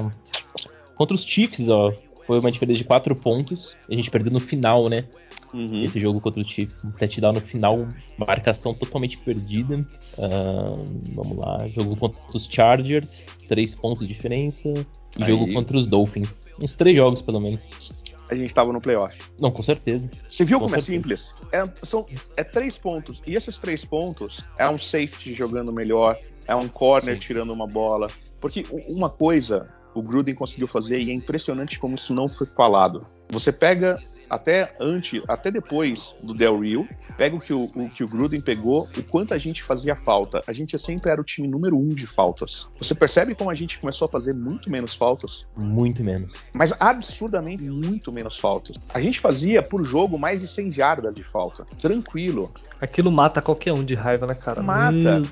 Contra os Chiefs, ó. Foi uma diferença de 4 pontos. A gente perdeu no final, né? Uhum. Esse jogo contra os Chiefs. Um touchdown no final, marcação totalmente perdida. Ahn, vamos lá. Jogo contra os Chargers, 3 pontos de diferença. E Aí. jogo contra os Dolphins. Uns 3 jogos, pelo menos. A gente tava no playoff. Não, com certeza. Você viu Com como é certeza. simples? É, são, é três pontos. E esses três pontos é um safety jogando melhor, é um corner Sim. tirando uma bola. Porque uma coisa o Gruden conseguiu fazer e é impressionante como isso não foi falado. Você pega até antes, até depois do Del Rio, pega o que o, o que o Gruden pegou, o quanto a gente fazia falta. A gente sempre era o time número um de faltas. Você percebe como a gente começou a fazer muito menos faltas? Muito menos. mas absurdamente muito menos faltas. A gente fazia por jogo mais de 100 jardas de falta, tranquilo. Aquilo mata qualquer um de raiva, né, cara? Mata.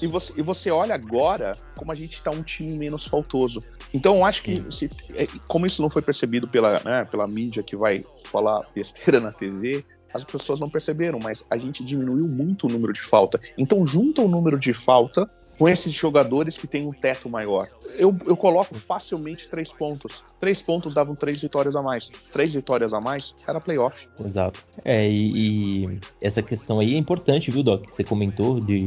E você, e você olha agora como a gente tá um time menos faltoso. Então eu acho que, se- é, como isso não foi percebido pela, né, pela mídia que vai falar besteira na TV, as pessoas não perceberam, mas a gente diminuiu muito o número de falta. Então junta o número de falta com esses jogadores que têm um teto maior. Eu, eu coloco facilmente três pontos. Três pontos davam três vitórias a mais. Três vitórias a mais era playoff. Exato. É, e, e essa questão aí é importante, viu, Doc? Você comentou de,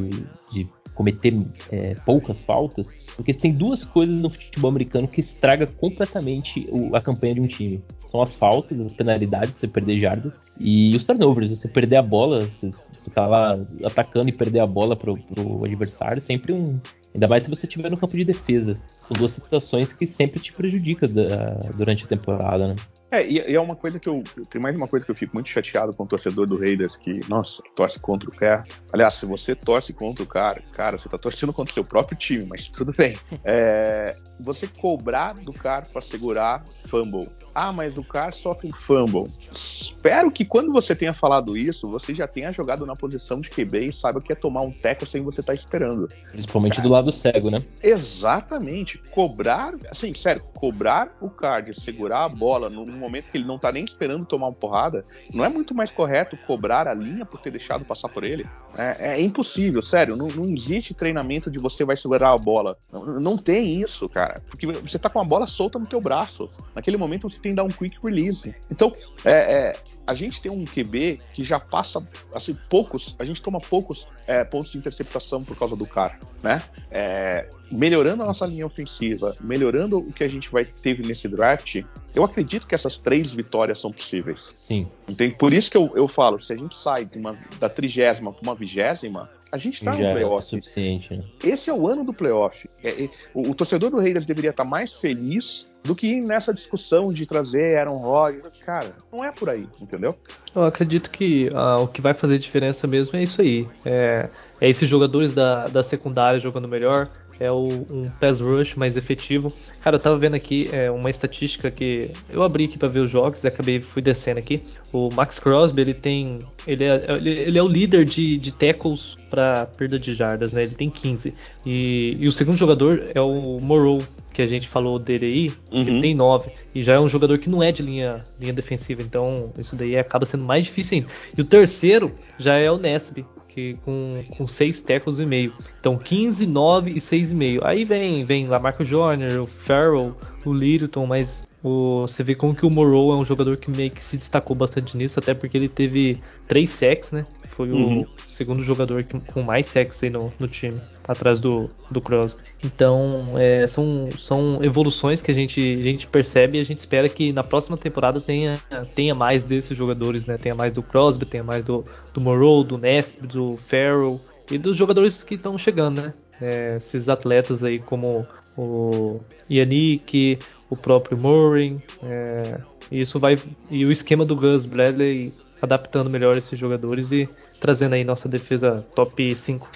de cometer é, poucas faltas, porque tem duas coisas no futebol americano que estraga completamente o- a campanha de um time. São as faltas, as penalidades, você perder jardas, e os turnovers, você perder a bola, você, você tá lá atacando e perder a bola pro, pro adversário, sempre um. Ainda mais se você estiver no campo de defesa. São duas situações que sempre te prejudicam da- durante a temporada, né? É, e, e é uma coisa que eu. Tem mais uma coisa que eu fico muito chateado com o torcedor do Raiders, que, nossa, que torce contra o cara. Aliás, se você torce contra o cara, cara, você tá torcendo contra o seu próprio time, mas tudo bem. [laughs] É, você cobrar do cara pra segurar fumble. Ah, mas o cara sofre um fumble. Espero que quando você tenha falado isso, você já tenha jogado na posição de QB e saiba o que é tomar um teco sem você estar esperando. Principalmente do lado cego, né? Exatamente. Cobrar, assim, sério, cobrar o card, segurar a bola num momento que ele não tá nem esperando tomar uma porrada, não é muito mais correto cobrar a linha por ter deixado passar por ele? É, é impossível, sério. Não, não existe treinamento de você vai segurar a bola. Não, não tem isso, cara. Porque você tá com a bola solta no teu braço. Naquele momento você tem que dar um quick release. Então, é, é, a gente tem um QB que já passa, assim, poucos, a gente toma poucos é, pontos de interceptação por causa do cara, né? É, melhorando a nossa linha ofensiva, melhorando o que a gente vai teve nesse draft, eu acredito que essas três vitórias são possíveis. Sim. Entende? Por isso que eu, eu falo, se a gente sai de uma, da trigésima para uma vigésima, a gente tá já no é o playoff. suficiente, né? Esse é o ano do playoff. É, é, o, o torcedor do Raiders deveria estar mais feliz do que nessa discussão de trazer Aaron Rodgers. Cara, não é por aí, entendeu? Eu acredito que ah, o que vai fazer diferença mesmo é isso aí. É, é esses jogadores da, da secundária jogando melhor. É o, um pass rush mais efetivo. Cara, eu tava vendo aqui é, uma estatística que eu abri aqui para ver os jogos e acabei fui descendo aqui. O Max Crosby ele tem, ele é, ele, ele é o líder de, de tackles para perda de jardas, né? Ele tem 15 e, e o segundo jogador é o Morrow que a gente falou dele aí, Uhum. ele tem 9 e já é um jogador que não é de linha, linha defensiva, então isso daí acaba sendo mais difícil ainda. E o terceiro já é o Nesby, que com, com 6 tackles e meio. Então 15, 9 e 6,5. Aí vem, vem lá Marco Joyner, o Farrell, o Littleton, mas o, você vê como que o Morrow é um jogador que meio que se destacou bastante nisso, até porque ele teve 3 sacks, né? Foi Uhum. o segundo jogador que- com mais sacks aí no, no time, atrás do, do Crosby. Então, é, são, são evoluções que a gente, a gente percebe e a gente espera que na próxima temporada tenha, tenha mais desses jogadores, né? Tenha mais do Crosby, tenha mais do, do Morrow, do Nesp, do Farrell e dos jogadores que estão chegando, né? É, esses atletas aí como o Yannick, o próprio Murray, é, e isso vai e o esquema do Gus Bradley adaptando melhor esses jogadores e trazendo aí nossa defesa top 5.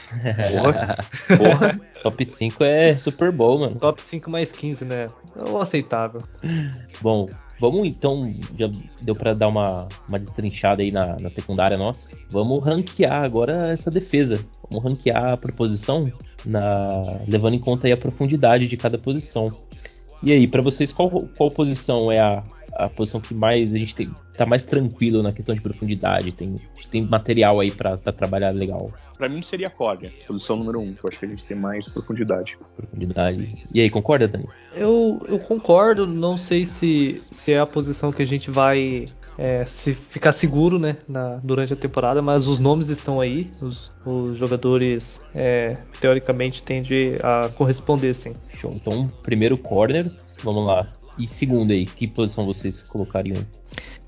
Porra. Top 5 é Super Bowl, mano. Top 5 mais 15, né? É o aceitável. Bom, Vamos então, já deu para dar uma, uma destrinchada aí na, na secundária nossa. Vamos ranquear agora essa defesa. Vamos ranquear a proposição na, levando em conta a profundidade de cada posição. E aí, para vocês, qual, qual posição é a, a posição que mais a gente tem, tá mais tranquilo na questão de profundidade? Tem, tem material aí para trabalhar legal? Para mim seria a corner, posição número um, que eu acho que a gente tem mais profundidade. Profundidade. E aí, concorda, Dani? Eu, eu concordo, não sei se, se é a posição que a gente vai é, se ficar seguro né, na, durante a temporada, mas os nomes estão aí, os, os jogadores é, teoricamente tendem a corresponder sim. Show. Então, primeiro corner, vamos lá. E segundo aí, que posição vocês colocariam?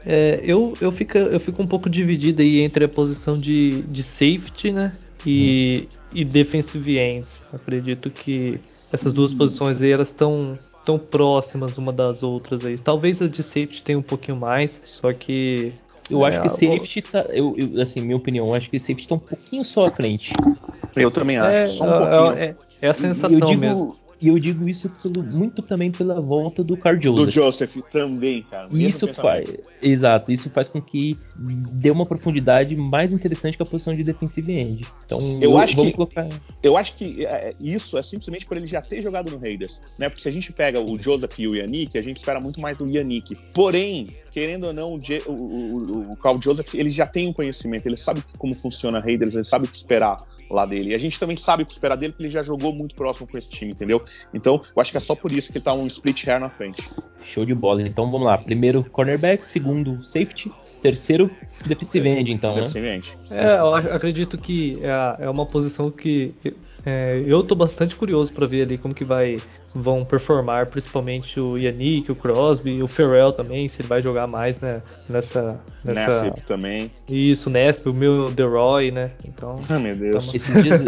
É, eu, eu, fico, eu fico um pouco dividido aí entre a posição de, de safety né, e, hum. e defensive ends. Acredito que essas duas posições aí elas estão tão próximas uma das outras aí. Talvez a de safety tenha um pouquinho mais, só que eu é, acho que safety tá, eu, eu, assim, minha opinião, eu acho que safety tá um pouquinho só à frente. Eu também acho, é, um. É, é a sensação digo, mesmo. E eu digo isso pelo, muito também pela volta do Carl Joseph. Do Joseph também, cara. Isso faz. Exato, isso faz com que dê uma profundidade mais interessante que a posição de defensive end. Então, eu, eu acho que colocar... eu acho que é, isso é simplesmente por ele já ter jogado no Raiders, né? Porque se a gente pega o Joseph e o Yannick, a gente espera muito mais do Yannick. Porém, querendo ou não, o, o, o, o Carl Joseph, ele já tem um conhecimento, ele sabe como funciona Raiders, ele sabe o que esperar lá dele. E a gente também sabe o que esperar dele, porque ele já jogou muito próximo com esse time, entendeu? Então, eu acho que é só por isso que ele tá um split hair na frente. Show de bola. Então vamos lá. Primeiro cornerback, segundo safety, terceiro defensive end, então, né? defensive né? End. É, eu acredito que é, é uma posição que é, eu tô bastante curioso para ver ali como que vai vão performar, principalmente o Yannick, o Crosby, o Ferrell também, se ele vai jogar mais né, nessa. nessa... Nesp também. Isso, Nesp, o meu The Roy, né? Então. Ah, meu Deus. Esses dias.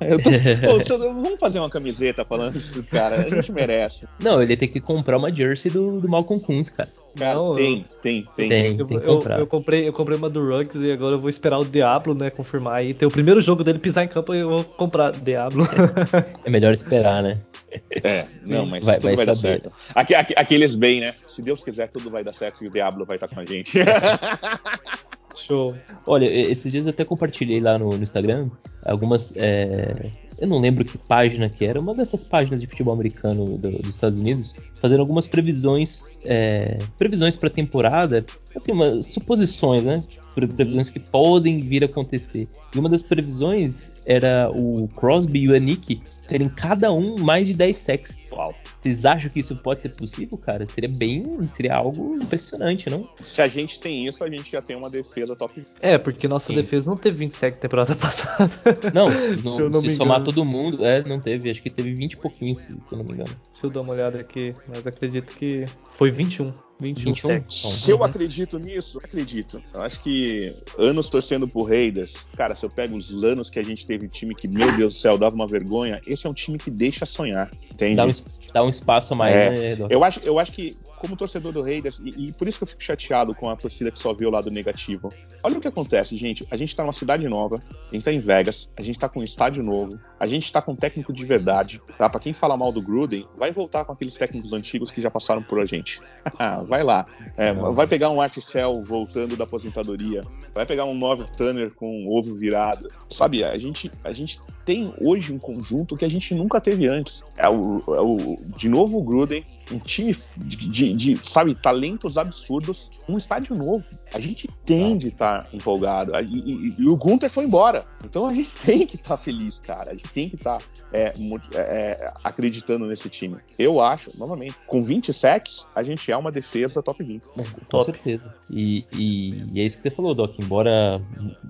eu [laughs] [laughs] tô... vamos fazer uma camiseta falando isso, cara. A gente merece. Não, ele tem que comprar uma jersey do, do Malcolm Kunz, cara. Cara, Não, tem, tem, tem, tem. Eu, tem eu, eu, comprei, eu comprei uma do Ruggs e agora eu vou esperar o Diablo, né, confirmar aí. Ter o primeiro jogo dele pisar em campo e eu vou comprar Diablo. É melhor esperar, né? [laughs] É, não, mas vai, tudo vai, vai dar certo. Aqui, aqui, aqueles bem, né? Se Deus quiser, tudo vai dar certo e o Diablo vai estar com a gente. [laughs] Show. Olha, esses dias eu até compartilhei lá no, no Instagram algumas. É, eu não lembro que página que era, uma dessas páginas de futebol americano do, dos Estados Unidos, fazendo algumas previsões. É, previsões para temporada, assim, uma, suposições, né? Previsões que podem vir a acontecer. E uma das previsões era o Crosby e o Anik terem cada um mais de 10 sacks. Uau. Vocês acham que isso pode ser possível, cara? Seria bem. Seria algo impressionante, não? Se a gente tem isso, a gente já tem uma defesa top. É, porque nossa Sim. defesa não teve 27 temporada [laughs] passada. Não, [laughs] não se, não se somar todo mundo, é, não teve. Acho que teve 20 e pouquinho, se, se eu não me engano. Deixa eu dar uma olhada aqui, mas acredito que foi 21. 21, 21 Se eu acredito nisso, acredito. Eu acho que anos torcendo por Raiders, cara, se eu pego os anos que a gente teve time que, meu Deus do céu, dava uma vergonha, esse é um time que deixa sonhar, entende? Dá um, dá um espaço a mais, é, né, eu acho, eu acho que como torcedor do Raiders, e, e, por isso que eu fico chateado com a torcida que só vê o lado negativo. Olha o que acontece, gente. A gente tá numa cidade nova, a gente tá em Vegas, a gente tá com um estádio novo, a gente tá com um técnico de verdade. Tá? Pra quem fala mal do Gruden, vai voltar com aqueles técnicos antigos que já passaram por a gente. [laughs] vai lá. É, vai pegar um Art Cell voltando da aposentadoria, vai pegar um Nove Tanner com ovo virado. Sabe, a gente, a gente tem hoje um conjunto que a gente nunca teve antes. É o, é o de novo o Gruden, um time de, de, de, sabe, talentos absurdos, um estádio novo. A gente tem de estar tá empolgado. E, e, e, o Gunter foi embora. Então a gente [laughs] tem que estar tá feliz, cara. A gente tem que estar tá, é, é, acreditando nesse time. Eu acho, novamente, com 20 sacks, a gente é uma defesa top 20. Com certeza. E, e, é isso que você falou, Doc. Embora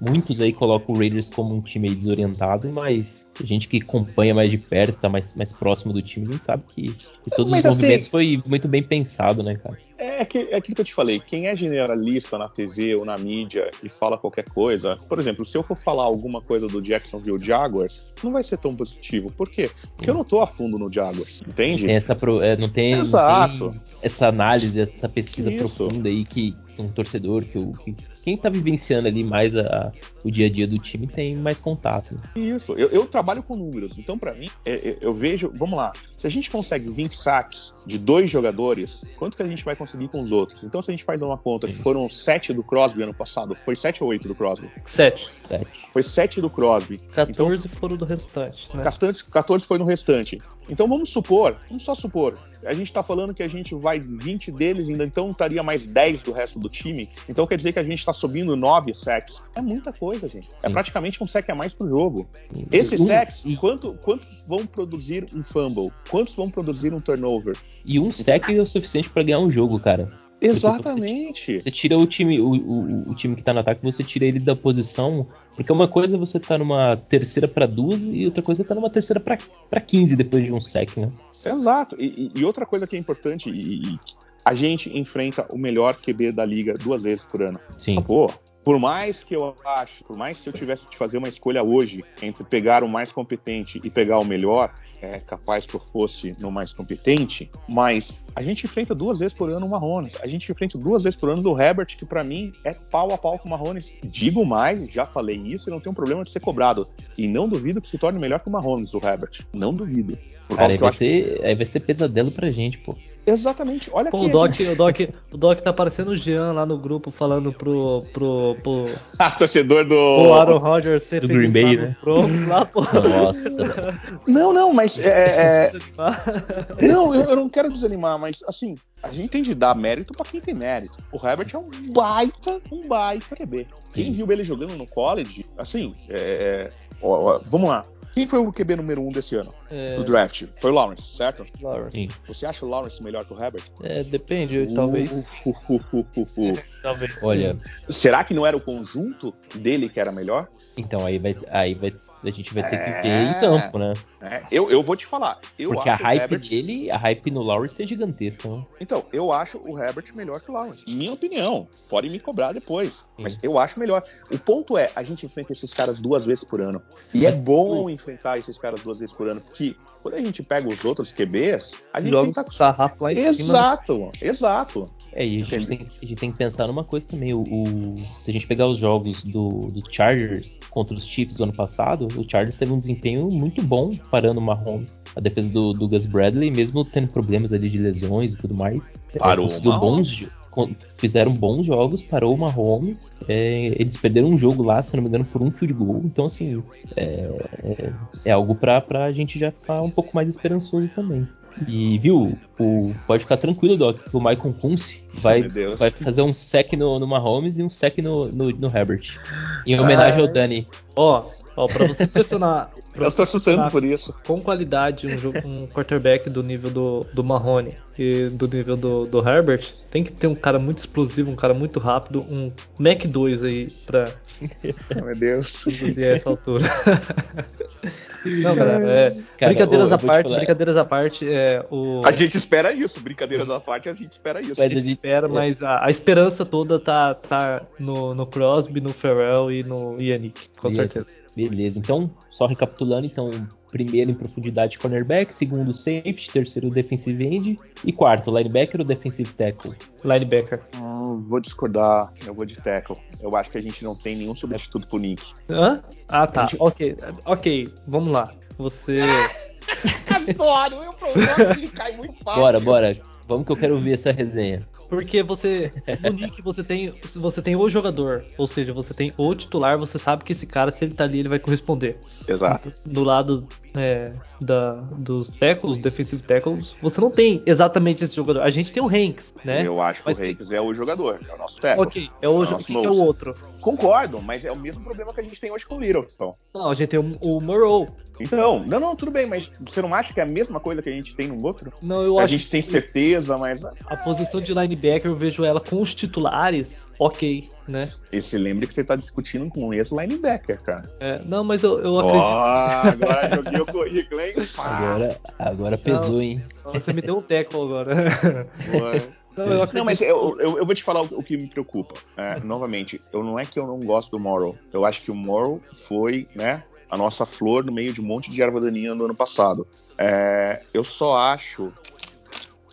muitos aí colocam o Raiders como um time desorientado, mas mas a gente que acompanha mais de perto, tá mais, mais próximo do time, a gente sabe que, que todos mas, os assim, movimentos foi muito bem pensado, né, cara? É, que, é aquilo que eu te falei, quem é generalista na TV ou na mídia e fala qualquer coisa, por exemplo, se eu for falar alguma coisa do Jacksonville Jaguars, não vai ser tão positivo. Por quê? Porque eu não tô a fundo no Jaguars, entende? Essa pro, é, não tem, Exato. não tem essa análise, essa pesquisa Isso. profunda aí que um torcedor, que, o, que quem tá vivenciando ali mais a- o dia a dia do time tem mais contato. Isso, eu, eu trabalho com números, então pra mim, é- é- eu vejo, vamos lá, se a gente consegue 20 saques de dois jogadores, quanto que a gente vai conseguir com os outros? Então se a gente faz uma conta que foram 7 do Crosby ano passado, foi 7 ou 8 do Crosby? 7. Sete. Foi 7 do Crosby. 14 foram do restante, né? 14, 14 foi no restante. Então vamos supor, vamos só supor, a gente tá falando que a gente vai 20 deles, ainda então estaria mais 10 do resto do time. Então quer dizer que a gente tá subindo 9 sacks. É muita coisa, gente. É praticamente um sack a mais pro jogo. Esses Um- sacks, quanto, quantos vão produzir um fumble? Quantos vão produzir um turnover? E um sec é o suficiente pra ganhar um jogo, cara. Exatamente. Você tira o time, o, o, o time que tá no ataque, você tira ele da posição. Porque uma coisa é você tá numa terceira pra 12 e outra coisa é tá numa terceira pra 15 depois de um sec, né? Exato. E, e- outra coisa que é importante, e, e a gente enfrenta o melhor QB da liga duas vezes por ano. Sim. Pô, por mais que eu acho, por mais que eu tivesse de fazer uma escolha hoje entre pegar o mais competente e pegar o melhor, é capaz que eu fosse no mais competente, mas a gente enfrenta duas vezes por ano o Marrones. A gente enfrenta duas vezes por ano do Herbert, que pra mim é pau a pau com o Marrones. Digo mais, já falei isso e não tenho problema de ser cobrado. E não duvido que se torne melhor que o Marrones, o Herbert. Não duvido. Por Cara, aí vai, ser, aí vai ser pesadelo pra gente, pô. Exatamente. Olha Pô, aqui. o Doc, gente. o, Doc, o Doc tá parecendo o Jean lá no grupo falando pro, pro, pro, [laughs] Ah, torcedor do. pro Aaron Rodgers ser Do Green Bay, né? Broncos lá, pô. Nossa. Não, não, mas é, é- [laughs] Não, eu, eu não quero desanimar, mas assim, a gente tem de dar mérito pra quem tem mérito. O Herbert é um baita, um baita QB. Quem Sim. viu ele jogando no college, assim, é, ó, ó, vamos lá. Quem foi o QB número um desse ano, É, do draft? Foi o Lawrence, certo? Lawrence. Sim. Você acha o Lawrence melhor que o Herbert? É, depende, talvez. Uh, uh, uh, uh, uh, uh. Talvez. Olha, Será que não era o conjunto dele que era melhor? Então aí vai, aí vai. A gente vai ter que É. ver em campo, né? É, eu, eu vou te falar. Porque a hype Herbert- dele, a hype no Lawrence é gigantesca, né? Então, eu acho o Herbert melhor que o Lawrence. Minha opinião. Pode me cobrar depois. Mas eu acho melhor. O ponto é, a gente enfrenta esses caras duas vezes por ano. E é bom enfrentar esses caras duas vezes por ano. Porque quando a gente pega os outros QBs, a gente Joga tem que o tá... sarrafo lá em cima. né? Exato, exato. É, e a gente, tem, a gente tem que pensar numa coisa também. O, o- se a gente pegar os jogos do, do Chargers contra os Chiefs do ano passado, o Chargers teve um desempenho muito bom parando o Mahomes. A defesa do, do Gus Bradley, mesmo tendo problemas ali de lesões e tudo mais, é, Parou conseguiu bons Fizeram bons jogos, parou o Mahomes. é, eles perderam um jogo lá, se não me engano, por um field goal. Então, assim, é, é, é algo pra, pra gente já ficar um pouco mais esperançoso também. E viu, o, pode ficar tranquilo, Doc, que o Michael Kunce vai, vai fazer um sec no, no Mahomes e um sec no, no, no Herbert. Em homenagem ao Dani. Ó, ó, pra você pressionar, [laughs] pra Eu você torço tanto por isso. com qualidade um, jogo- um quarterback do nível do, do Marrone e do nível do, do Herbert, tem que ter um cara muito explosivo, um cara muito rápido, um Mac 2 aí pra Meu Deus. essa altura. [laughs] Não, galera, é, Cara, brincadeiras ô, à parte, falar- brincadeiras à parte, é, o A gente espera isso. Brincadeiras à parte, a gente espera isso. Mas a gente ele- espera, mas a, a esperança toda tá, tá no, no Crosby, no Farrell e no Yannick, com Yes. certeza. Beleza, então, só recapitulando, então, primeiro em profundidade cornerback, segundo safety, terceiro defensive end e quarto linebacker ou defensive tackle. Linebacker. Hum, vou discordar. Eu vou de tackle. Eu acho que a gente não tem nenhum substituto pro Nick. Hã? Ah, tá. Gente- Ok, ok, vamos lá. Você. [laughs] Adoro, eu problema ele cai muito fácil. Bora, bora. Vamos que eu quero ver essa resenha. Porque você. No Nick você tem. Você tem o jogador. Ou seja, você tem o titular, você sabe que esse cara, se ele tá ali, ele vai corresponder. Exato. Do lado é, da, dos tackles, defensive tackles, você não tem exatamente esse jogador. A gente tem o Hanks, né? Eu acho que Mas o que- Hanks é o jogador, é o nosso tackle. Ok, é o, Nossa, o que, que é o outro? Concordo, mas é o mesmo problema que a gente tem hoje com o Little. Então, Não, a gente tem o, o Murrow. então não, não, tudo bem, mas você não acha que é a mesma coisa que a gente tem no outro? Não, eu a acho gente tem que certeza, mas a posição de linebacker eu vejo ela com os titulares, ok, né? e se lembre que você tá discutindo com esse linebacker, cara. É, não, mas eu, eu acredito. agora joguei o currículo, hein? [laughs] Agora, agora pesou, hein? Você me deu um tackle agora. [laughs] Não, eu acredito. Não, mas eu, eu, eu vou te falar o, o que me preocupa. É, novamente, eu não é que eu não gosto do Morrow. Eu acho que o Morrow foi, né? a nossa flor no meio de um monte de erva daninha no ano passado. É, eu só acho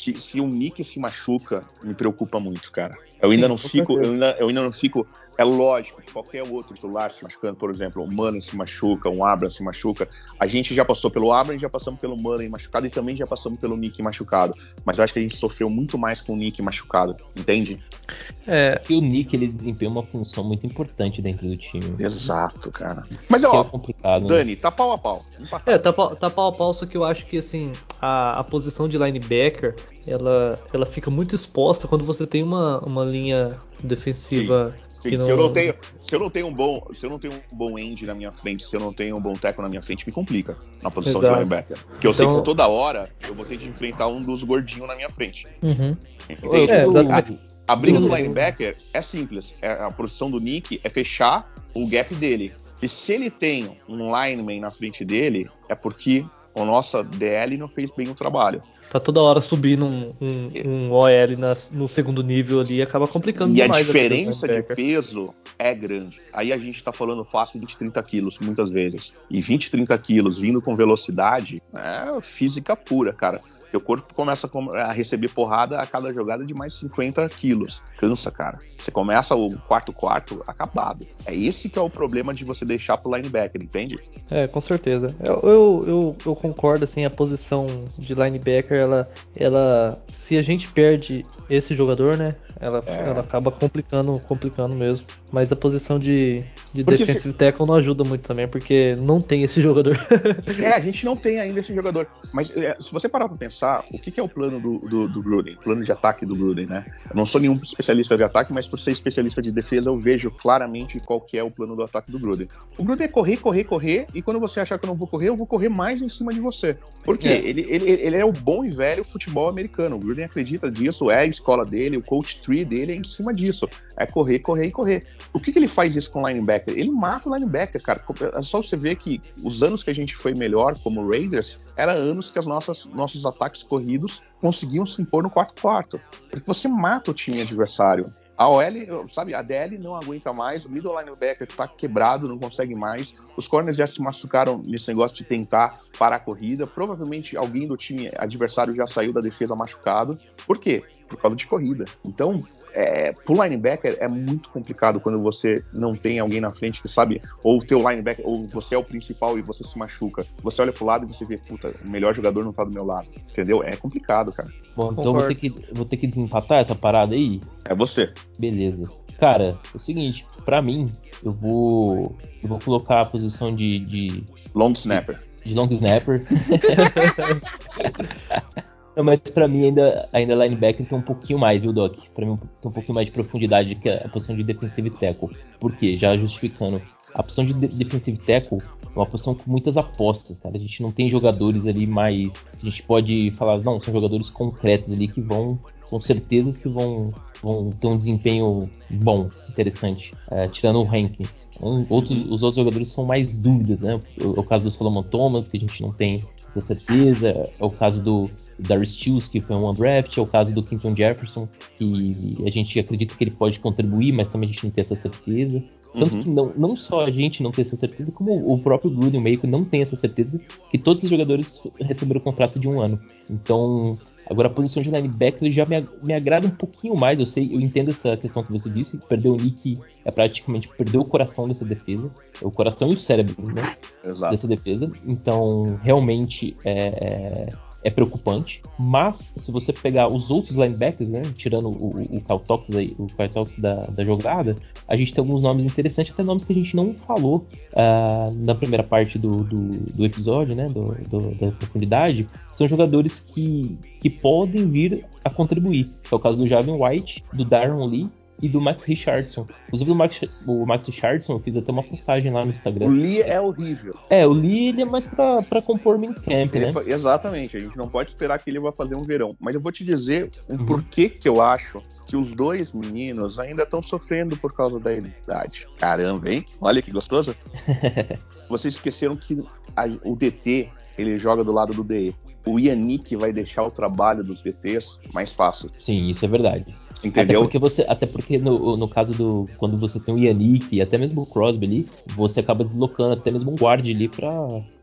que se o Nick se machuca, me preocupa muito, cara. Eu Sim, ainda não fico, eu ainda, eu ainda, não fico. É lógico que qualquer outro titular se machucando, por exemplo, o Mano se machuca, um Abra se machuca. A gente já passou pelo Abra, já passamos pelo Mano machucado e também já passamos pelo Nick machucado. Mas eu acho que a gente sofreu muito mais com o Nick machucado, entende? É, que o Nick ele desempenha uma função muito importante dentro do time. Exato, cara. Mas ó, é complicado, né? Dani, né? tá pau a pau. É, tá pau, tá pau a pau, só que eu acho que assim, a, a posição de linebacker ela, ela fica muito exposta quando você tem uma, uma linha defensiva. Sim, sim. Não... Se, eu não tenho, se eu não tenho um bom, se eu não tenho um bom end na minha frente, se eu não tenho um bom tackle na minha frente, me complica na posição Exato. de linebacker. Porque eu então... sei que toda hora eu vou ter que enfrentar um dos gordinhos na minha frente. Uhum. Entende? É, a, a briga do linebacker é simples. É, a posição do Nick é fechar o gap dele. E se ele tem um lineman na frente dele, é porque o nosso DL não fez bem o trabalho. Tá toda hora subindo um, um, um OL na, no segundo nível ali e acaba complicando e demais. E a diferença de peso é grande. Aí a gente tá falando fácil 20, 30 quilos, muitas vezes. E 20, 30 quilos vindo com velocidade é física pura, cara. Teu corpo começa a receber porrada a cada jogada de mais 50 quilos. Cansa, cara. Você começa o quarto quarto acabado. É esse que é o problema de você deixar pro linebacker, entende? É, com certeza. Eu, eu, eu, eu concordo, assim, a posição de linebacker, ela, ela. Se a gente perde esse jogador, né? Ela, é. ela acaba complicando, complicando mesmo. Mas a posição de, de defensive se... tackle não ajuda muito também, porque não tem esse jogador. [laughs] é, a gente não tem ainda esse jogador. Mas é, se você parar pra pensar, o que, que é o plano do, do, do Gruden? O plano de ataque do Gruden, né? Eu não sou nenhum especialista de ataque, mas por ser especialista de defesa, eu vejo claramente qual que é o plano do ataque do Gruden. O Gruden é correr, correr, correr, e quando você achar que eu não vou correr, eu vou correr mais em cima de você. Por quê? É. Ele, ele, ele é o bom e velho futebol americano. O Gruden acredita disso, é a escola dele, o coach tree dele é em cima disso. É correr, correr e correr. O que, que ele faz isso com o linebacker? Ele mata o linebacker, cara. É só você ver que os anos que a gente foi melhor como Raiders, era anos que nossas, nossos ataques corridos conseguiam se impor no quarto quarto. Porque você mata o time adversário. A OL, sabe, a DL não aguenta mais, o middle linebacker está quebrado, não consegue mais. Os corners já se machucaram nesse negócio de tentar parar a corrida. Provavelmente alguém do time adversário já saiu da defesa machucado. Por quê? Por causa de corrida. Então, é, pro linebacker é muito complicado quando você não tem alguém na frente que sabe, ou o teu linebacker, ou você é o principal e você se machuca. Você olha pro lado e você vê, puta, o melhor jogador não tá do meu lado. Entendeu? É complicado, cara. Bom, então eu vou ter, que, vou ter que desempatar essa parada aí. É você. Beleza. Cara, é o seguinte, para mim, eu vou. Eu vou colocar a posição de. de long snapper. De, de long snapper. [laughs] Não, mas pra mim ainda, ainda linebacker tem um pouquinho mais, viu, Doc? Pra mim tem um pouquinho mais de profundidade que a posição de defensive tackle. Por quê? Já justificando. A posição de defensive tackle é uma posição com muitas apostas, cara. A gente não tem jogadores ali mais. A gente pode falar, não, são jogadores concretos ali que vão. São certezas que vão, vão ter um desempenho bom, interessante. É, tirando o Rankins. Um, outros, os outros jogadores são mais dúvidas, né? O, o caso do Solomon Thomas, que a gente não tem essa certeza. É o caso do Darius Stills, que foi um undraft, é o caso do Quinton Jefferson, que a gente acredita que ele pode contribuir, mas também a gente não tem essa certeza. Tanto uhum. que não, não só a gente não tem essa certeza, como o próprio Gruden meio que não tem essa certeza que todos os jogadores receberam contrato de um ano. Então, agora a posição de linebacker já me, me agrada um pouquinho mais. Eu sei, eu entendo essa questão que você disse. Perder o Nick é praticamente perder o coração dessa defesa. O coração e o cérebro, né? Exato. Dessa defesa. Então, realmente é, é preocupante. Mas se você pegar os outros linebackers, né, tirando o, o aí, o Caltox da, da jogada, a gente tem alguns nomes interessantes, até nomes que a gente não falou uh, na primeira parte do, do, do episódio, né, do, do, da profundidade, são jogadores que, que podem vir a contribuir. É o caso do Javin White, do Darren Lee e do Max Richardson. Inclusive, o Max, o Max Richardson, eu fiz até uma postagem lá no Instagram. O Lee é horrível. É, o Lee ele é mais pra, pra compor main camp, né? Exatamente, a gente não pode esperar que ele vá fazer um verão. Mas eu vou te dizer o uhum. porquê que eu acho que os dois meninos ainda estão sofrendo por causa da idade. Caramba, hein? Olha que gostoso. [laughs] Vocês esqueceram que a, o DT ele joga do lado do DE. O Yannick vai deixar o trabalho dos DTs mais fácil. Sim, isso é verdade. Entendeu? Até porque você, até porque no, no caso do quando você tem o Yannick e até mesmo o Crosby ali, você acaba deslocando até mesmo um guard ali pra,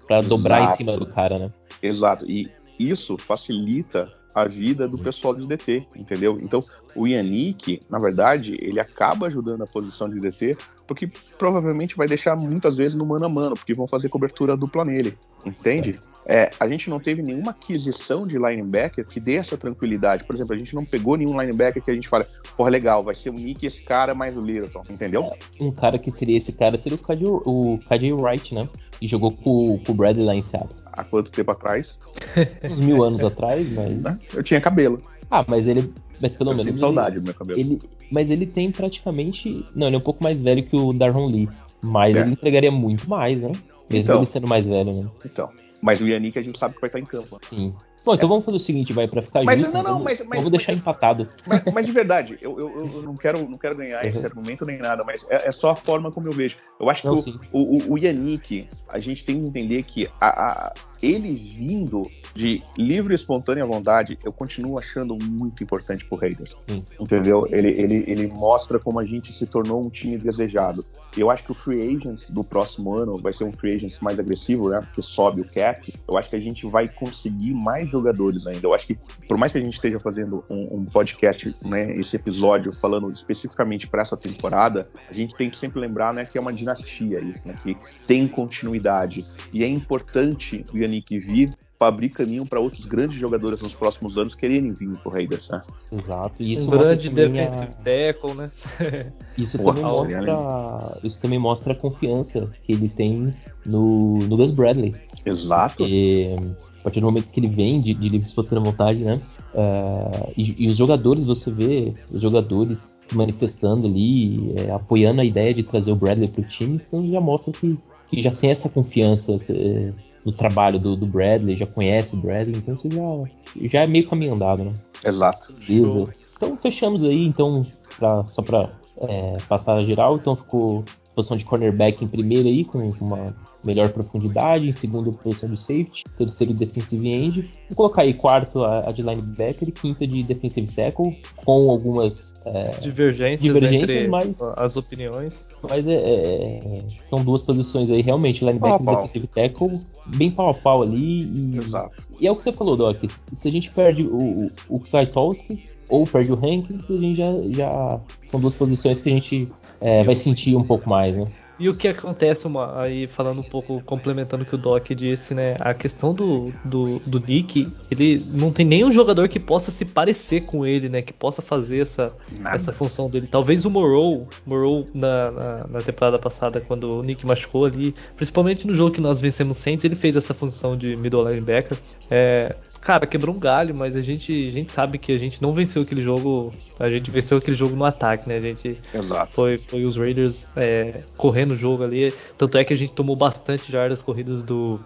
pra dobrar em cima do cara, né? Exato. E isso facilita a vida do pessoal de DT, entendeu? Então, o Yannick, na verdade, ele acaba ajudando a posição de DT, porque provavelmente vai deixar muitas vezes no mano a mano, porque vão fazer cobertura dupla nele, entende? É, a gente não teve nenhuma aquisição de linebacker que dê essa tranquilidade. Por exemplo, a gente não pegou nenhum linebacker que a gente fala, porra, legal, vai ser o Nick esse cara mais o Littleton, entendeu? É, um cara que seria esse cara seria o KJ, Wright, né? E jogou com, com o Bradley lá em Seattle. Há quanto tempo atrás? [laughs] Uns mil anos atrás, mas. Eu tinha cabelo. Ah, mas ele. Mas pelo Eu menos. sinto saudade ele, do meu cabelo. ele, mas ele tem praticamente. Não, ele é um pouco mais velho que o Darron Lee. Mas É. ele entregaria muito mais, né? Mesmo Então. ele sendo mais velho, né? Então. Mas o Yannick a gente sabe que vai estar em campo. Sim. Bom, então vamos fazer o seguinte, vai, pra ficar É. Mas justo. não, não, vamos, mas- mas- vamos deixar mas- empatado. Mas, mas de [laughs] verdade, eu, eu, eu não, quero, não quero ganhar esse Uhum. argumento nem nada, mas é, é só a forma como eu vejo. Eu acho que Não, o, sim. o, o- o Yannick, a gente tem que entender que a, a- ele vindo de livre e espontânea vontade, eu continuo achando muito importante pro Raiders. Sim. Entendeu? Ele, ele, ele mostra como a gente se tornou um time desejado. Eu acho que o free agents do próximo ano vai ser um free agents mais agressivo, né? Porque sobe o cap. Eu acho que a gente vai conseguir mais jogadores ainda. Eu acho que, por mais que a gente esteja fazendo um, um podcast, né? Esse episódio falando especificamente para essa temporada, a gente tem que sempre lembrar, né? Que é uma dinastia isso, né? Que tem continuidade. E é importante o Yannick vir para abrir caminho para outros grandes jogadores nos próximos anos quererem vir pro Raiders, né? Exato. E isso um mostra grande também a- defensive tackle, né? [laughs] Isso Porra, também mostra. Isso também mostra a confiança que ele tem no, no Gus Bradley. Exato. Porque a partir do momento que ele vem de, de livre espontânea vontade, né? ah, e, e os jogadores, você vê os jogadores se manifestando ali, é, apoiando a ideia de trazer o Bradley pro time, então já mostra que, que já tem essa confiança é, no trabalho do, do Bradley, já conhece o Bradley, então você já, já é meio caminho andado, né? Exato. Beleza. Então fechamos aí, então, pra- só pra é, passar a geral, então ficou posição de cornerback em primeiro aí, com uma melhor profundidade, em segundo posição de safety, terceiro defensive end, vou colocar aí quarto a, a de linebacker e quinta de defensive tackle, com algumas, é, Divergências, Divergências, entre mas- as opiniões. mas é, é, são duas posições aí realmente, linebacker Pau e defensive tackle, bem pau a pau ali, e, Exato. e é o que você falou, Doc. Se a gente perde o, o, o Kwiatkowski ou perde o Hankins, a gente já, já são duas posições que a gente é, vai sentir um pouco mais, né? E o que acontece, uma, aí falando um pouco, complementando o que o Doc disse, né? A questão do, do, do Nick, ele não tem nenhum jogador que possa se parecer com ele, né? Que possa fazer essa, Nada. essa função dele. Talvez o Morrow, Morrow na, na, na temporada passada, quando o Nick machucou ali, principalmente no jogo que nós vencemos Saints, ele fez essa função de middle linebacker. É, cara, quebrou um galho, mas a gente, a gente sabe que a gente não venceu aquele jogo, a gente venceu aquele jogo no ataque, né? A gente Exato. foi, foi os Raiders é, correndo o jogo ali. Tanto é que a gente tomou bastante jardas corridas do,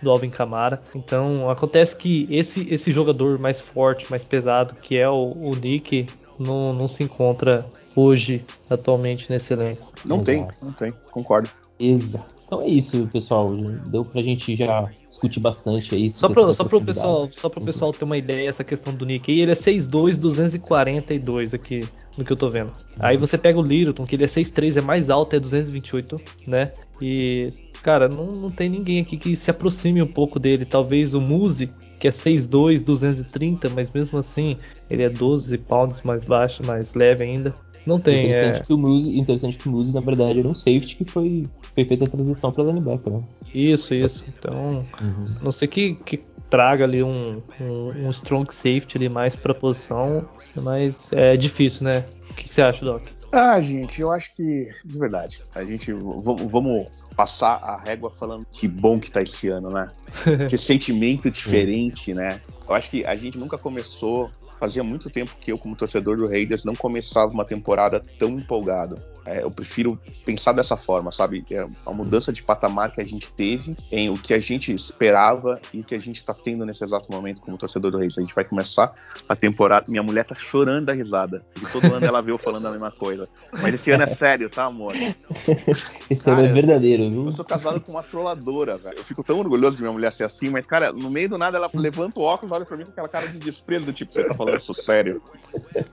do Alvin Kamara. Então acontece que esse, esse jogador mais forte, mais pesado, que é o, o Nick, não, não se encontra hoje, atualmente, nesse elenco. Não Exato. tem, não tem. Concordo. Exato. Então é isso, pessoal. Deu pra gente já discutir bastante aí. Só da só pro pessoal, só pro pessoal ter uma ideia essa questão do Nick aí, ele é 6'2, 242 aqui no que eu tô vendo. Aí você pega o Littleton, que ele é 6'3, é mais alto, é 228, né? E cara, não, não tem ninguém aqui que se aproxime um pouco dele. Talvez o Muse, que é 6'2, 230, mas mesmo assim, ele é 12 pounds mais baixo, mais leve ainda. Não tem, Interessante, é. que o Muse, interessante que o Muse, na verdade, era um safety que foi, foi feita a transição para linebacker, né? Isso, isso. Então, a não sei que, que traga ali um, um, um strong safety ali mais pra posição, mas é difícil, né? O que, que você acha, Doc? Ah, gente, eu acho que, de verdade, a gente vamos passar a régua falando que bom que tá esse ano, né? [laughs] que sentimento diferente, né? Eu acho que a gente nunca começou, fazia muito tempo que eu, como torcedor do Raiders, não começava uma temporada tão empolgado. É, eu prefiro pensar dessa forma, sabe? É a mudança de patamar que a gente teve em o que a gente esperava e o que a gente está tendo nesse exato momento como torcedor do Reis. A gente vai começar a temporada. Minha mulher tá chorando da risada. E todo ano ela veio falando a mesma coisa. Mas esse ano é sério, tá, amor? [laughs] esse ano é verdadeiro, viu? Eu sou casado com uma trolladora, velho. Eu fico tão orgulhoso de minha mulher ser assim, mas, cara, no meio do nada ela levanta o óculos, olha pra mim com aquela cara de desprezo do tipo, você tá falando isso sério.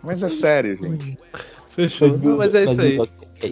Mas é sério, gente. Fechou. Mas, mas é isso aí.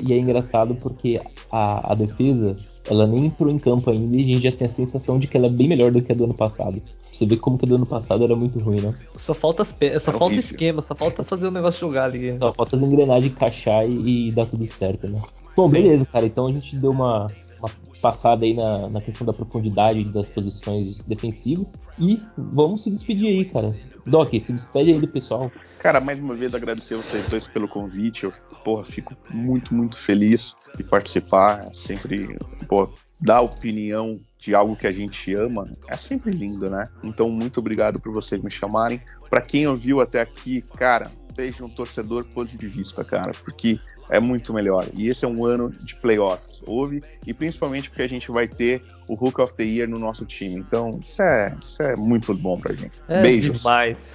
E é engraçado porque a, a defesa, ela nem entrou em campo ainda e a gente já tem a sensação de que ela é bem melhor do que a do ano passado. Você vê como que a do ano passado era muito ruim, né? Só falta as pe... só falta esquema, só falta fazer o negócio jogar ali. Só falta as engrenagens encaixar e, e dar tudo certo, né? Bom, beleza, cara. Então a gente deu uma, uma passada aí na, na questão da profundidade das posições defensivas. E vamos se despedir aí, cara. Doc, se despede aí do pessoal. Cara, mais uma vez agradecer vocês dois pelo convite. Eu, porra, fico muito, muito feliz de participar. Sempre, pô, dar opinião de algo que a gente ama é sempre lindo, né? Então, muito obrigado por vocês me chamarem. Para quem ouviu até aqui, cara, seja um torcedor positivista, cara, porque é muito melhor. E esse é um ano de playoffs, houve, e principalmente porque a gente vai ter o Hook of the Year no nosso time. Então, isso é, isso é muito bom pra gente. É Beijos. demais.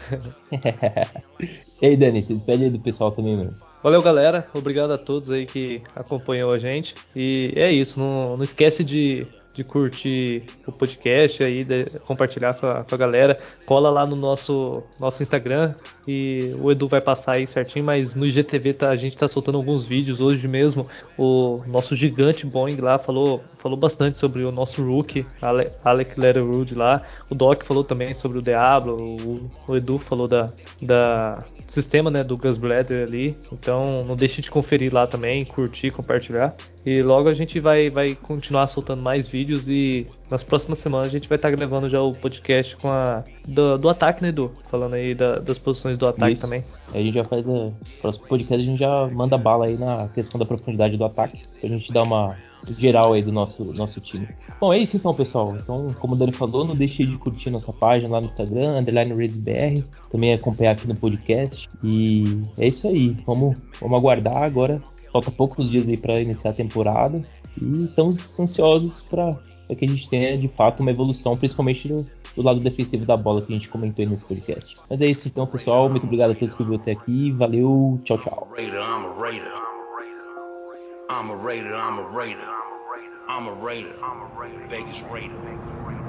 [laughs] e aí, Dani, se despede aí do pessoal também, mano. Valeu, galera. Obrigado a todos aí que acompanhou a gente. E é isso, não, não esquece de de curtir o podcast aí, compartilhar com a, com a, galera. Cola lá no nosso, nosso Instagram e o Edu vai passar aí certinho, mas no IGTV tá, a gente tá soltando alguns vídeos. Hoje mesmo o nosso gigante Boeing lá falou, falou bastante sobre o nosso rookie, Ale, Alec Letterwood lá. O Doc falou também sobre o Diablo, o, o Edu falou da, da sistema né, do Gus Bladder ali. Então não deixe de conferir lá também, curtir, compartilhar. E logo a gente vai, vai continuar soltando mais vídeos e nas próximas semanas a gente vai estar tá gravando já o podcast com a do, do ataque, né, Edu? Falando aí da, das posições do ataque Isso. também. A gente já faz o próximo podcast, a gente já manda bala aí na questão da profundidade do ataque, pra gente dar uma geral aí do nosso, nosso time. Bom, é isso então, pessoal. Então, como o Dani falou, não deixe de curtir nossa página lá no Instagram, underline RaidsBR, também acompanhar aqui no podcast. E é isso aí. Vamos, vamos aguardar agora Falta poucos dias aí para iniciar a temporada e estamos ansiosos para que a gente tenha de fato uma evolução, principalmente do, do, lado defensivo da bola que a gente comentou aí nesse podcast. Mas é isso então, pessoal. Muito obrigado a todos que viram até aqui. Valeu, tchau, tchau. I'm a Raider, I'm a Raider. I'm a Raider. Vegas Raider.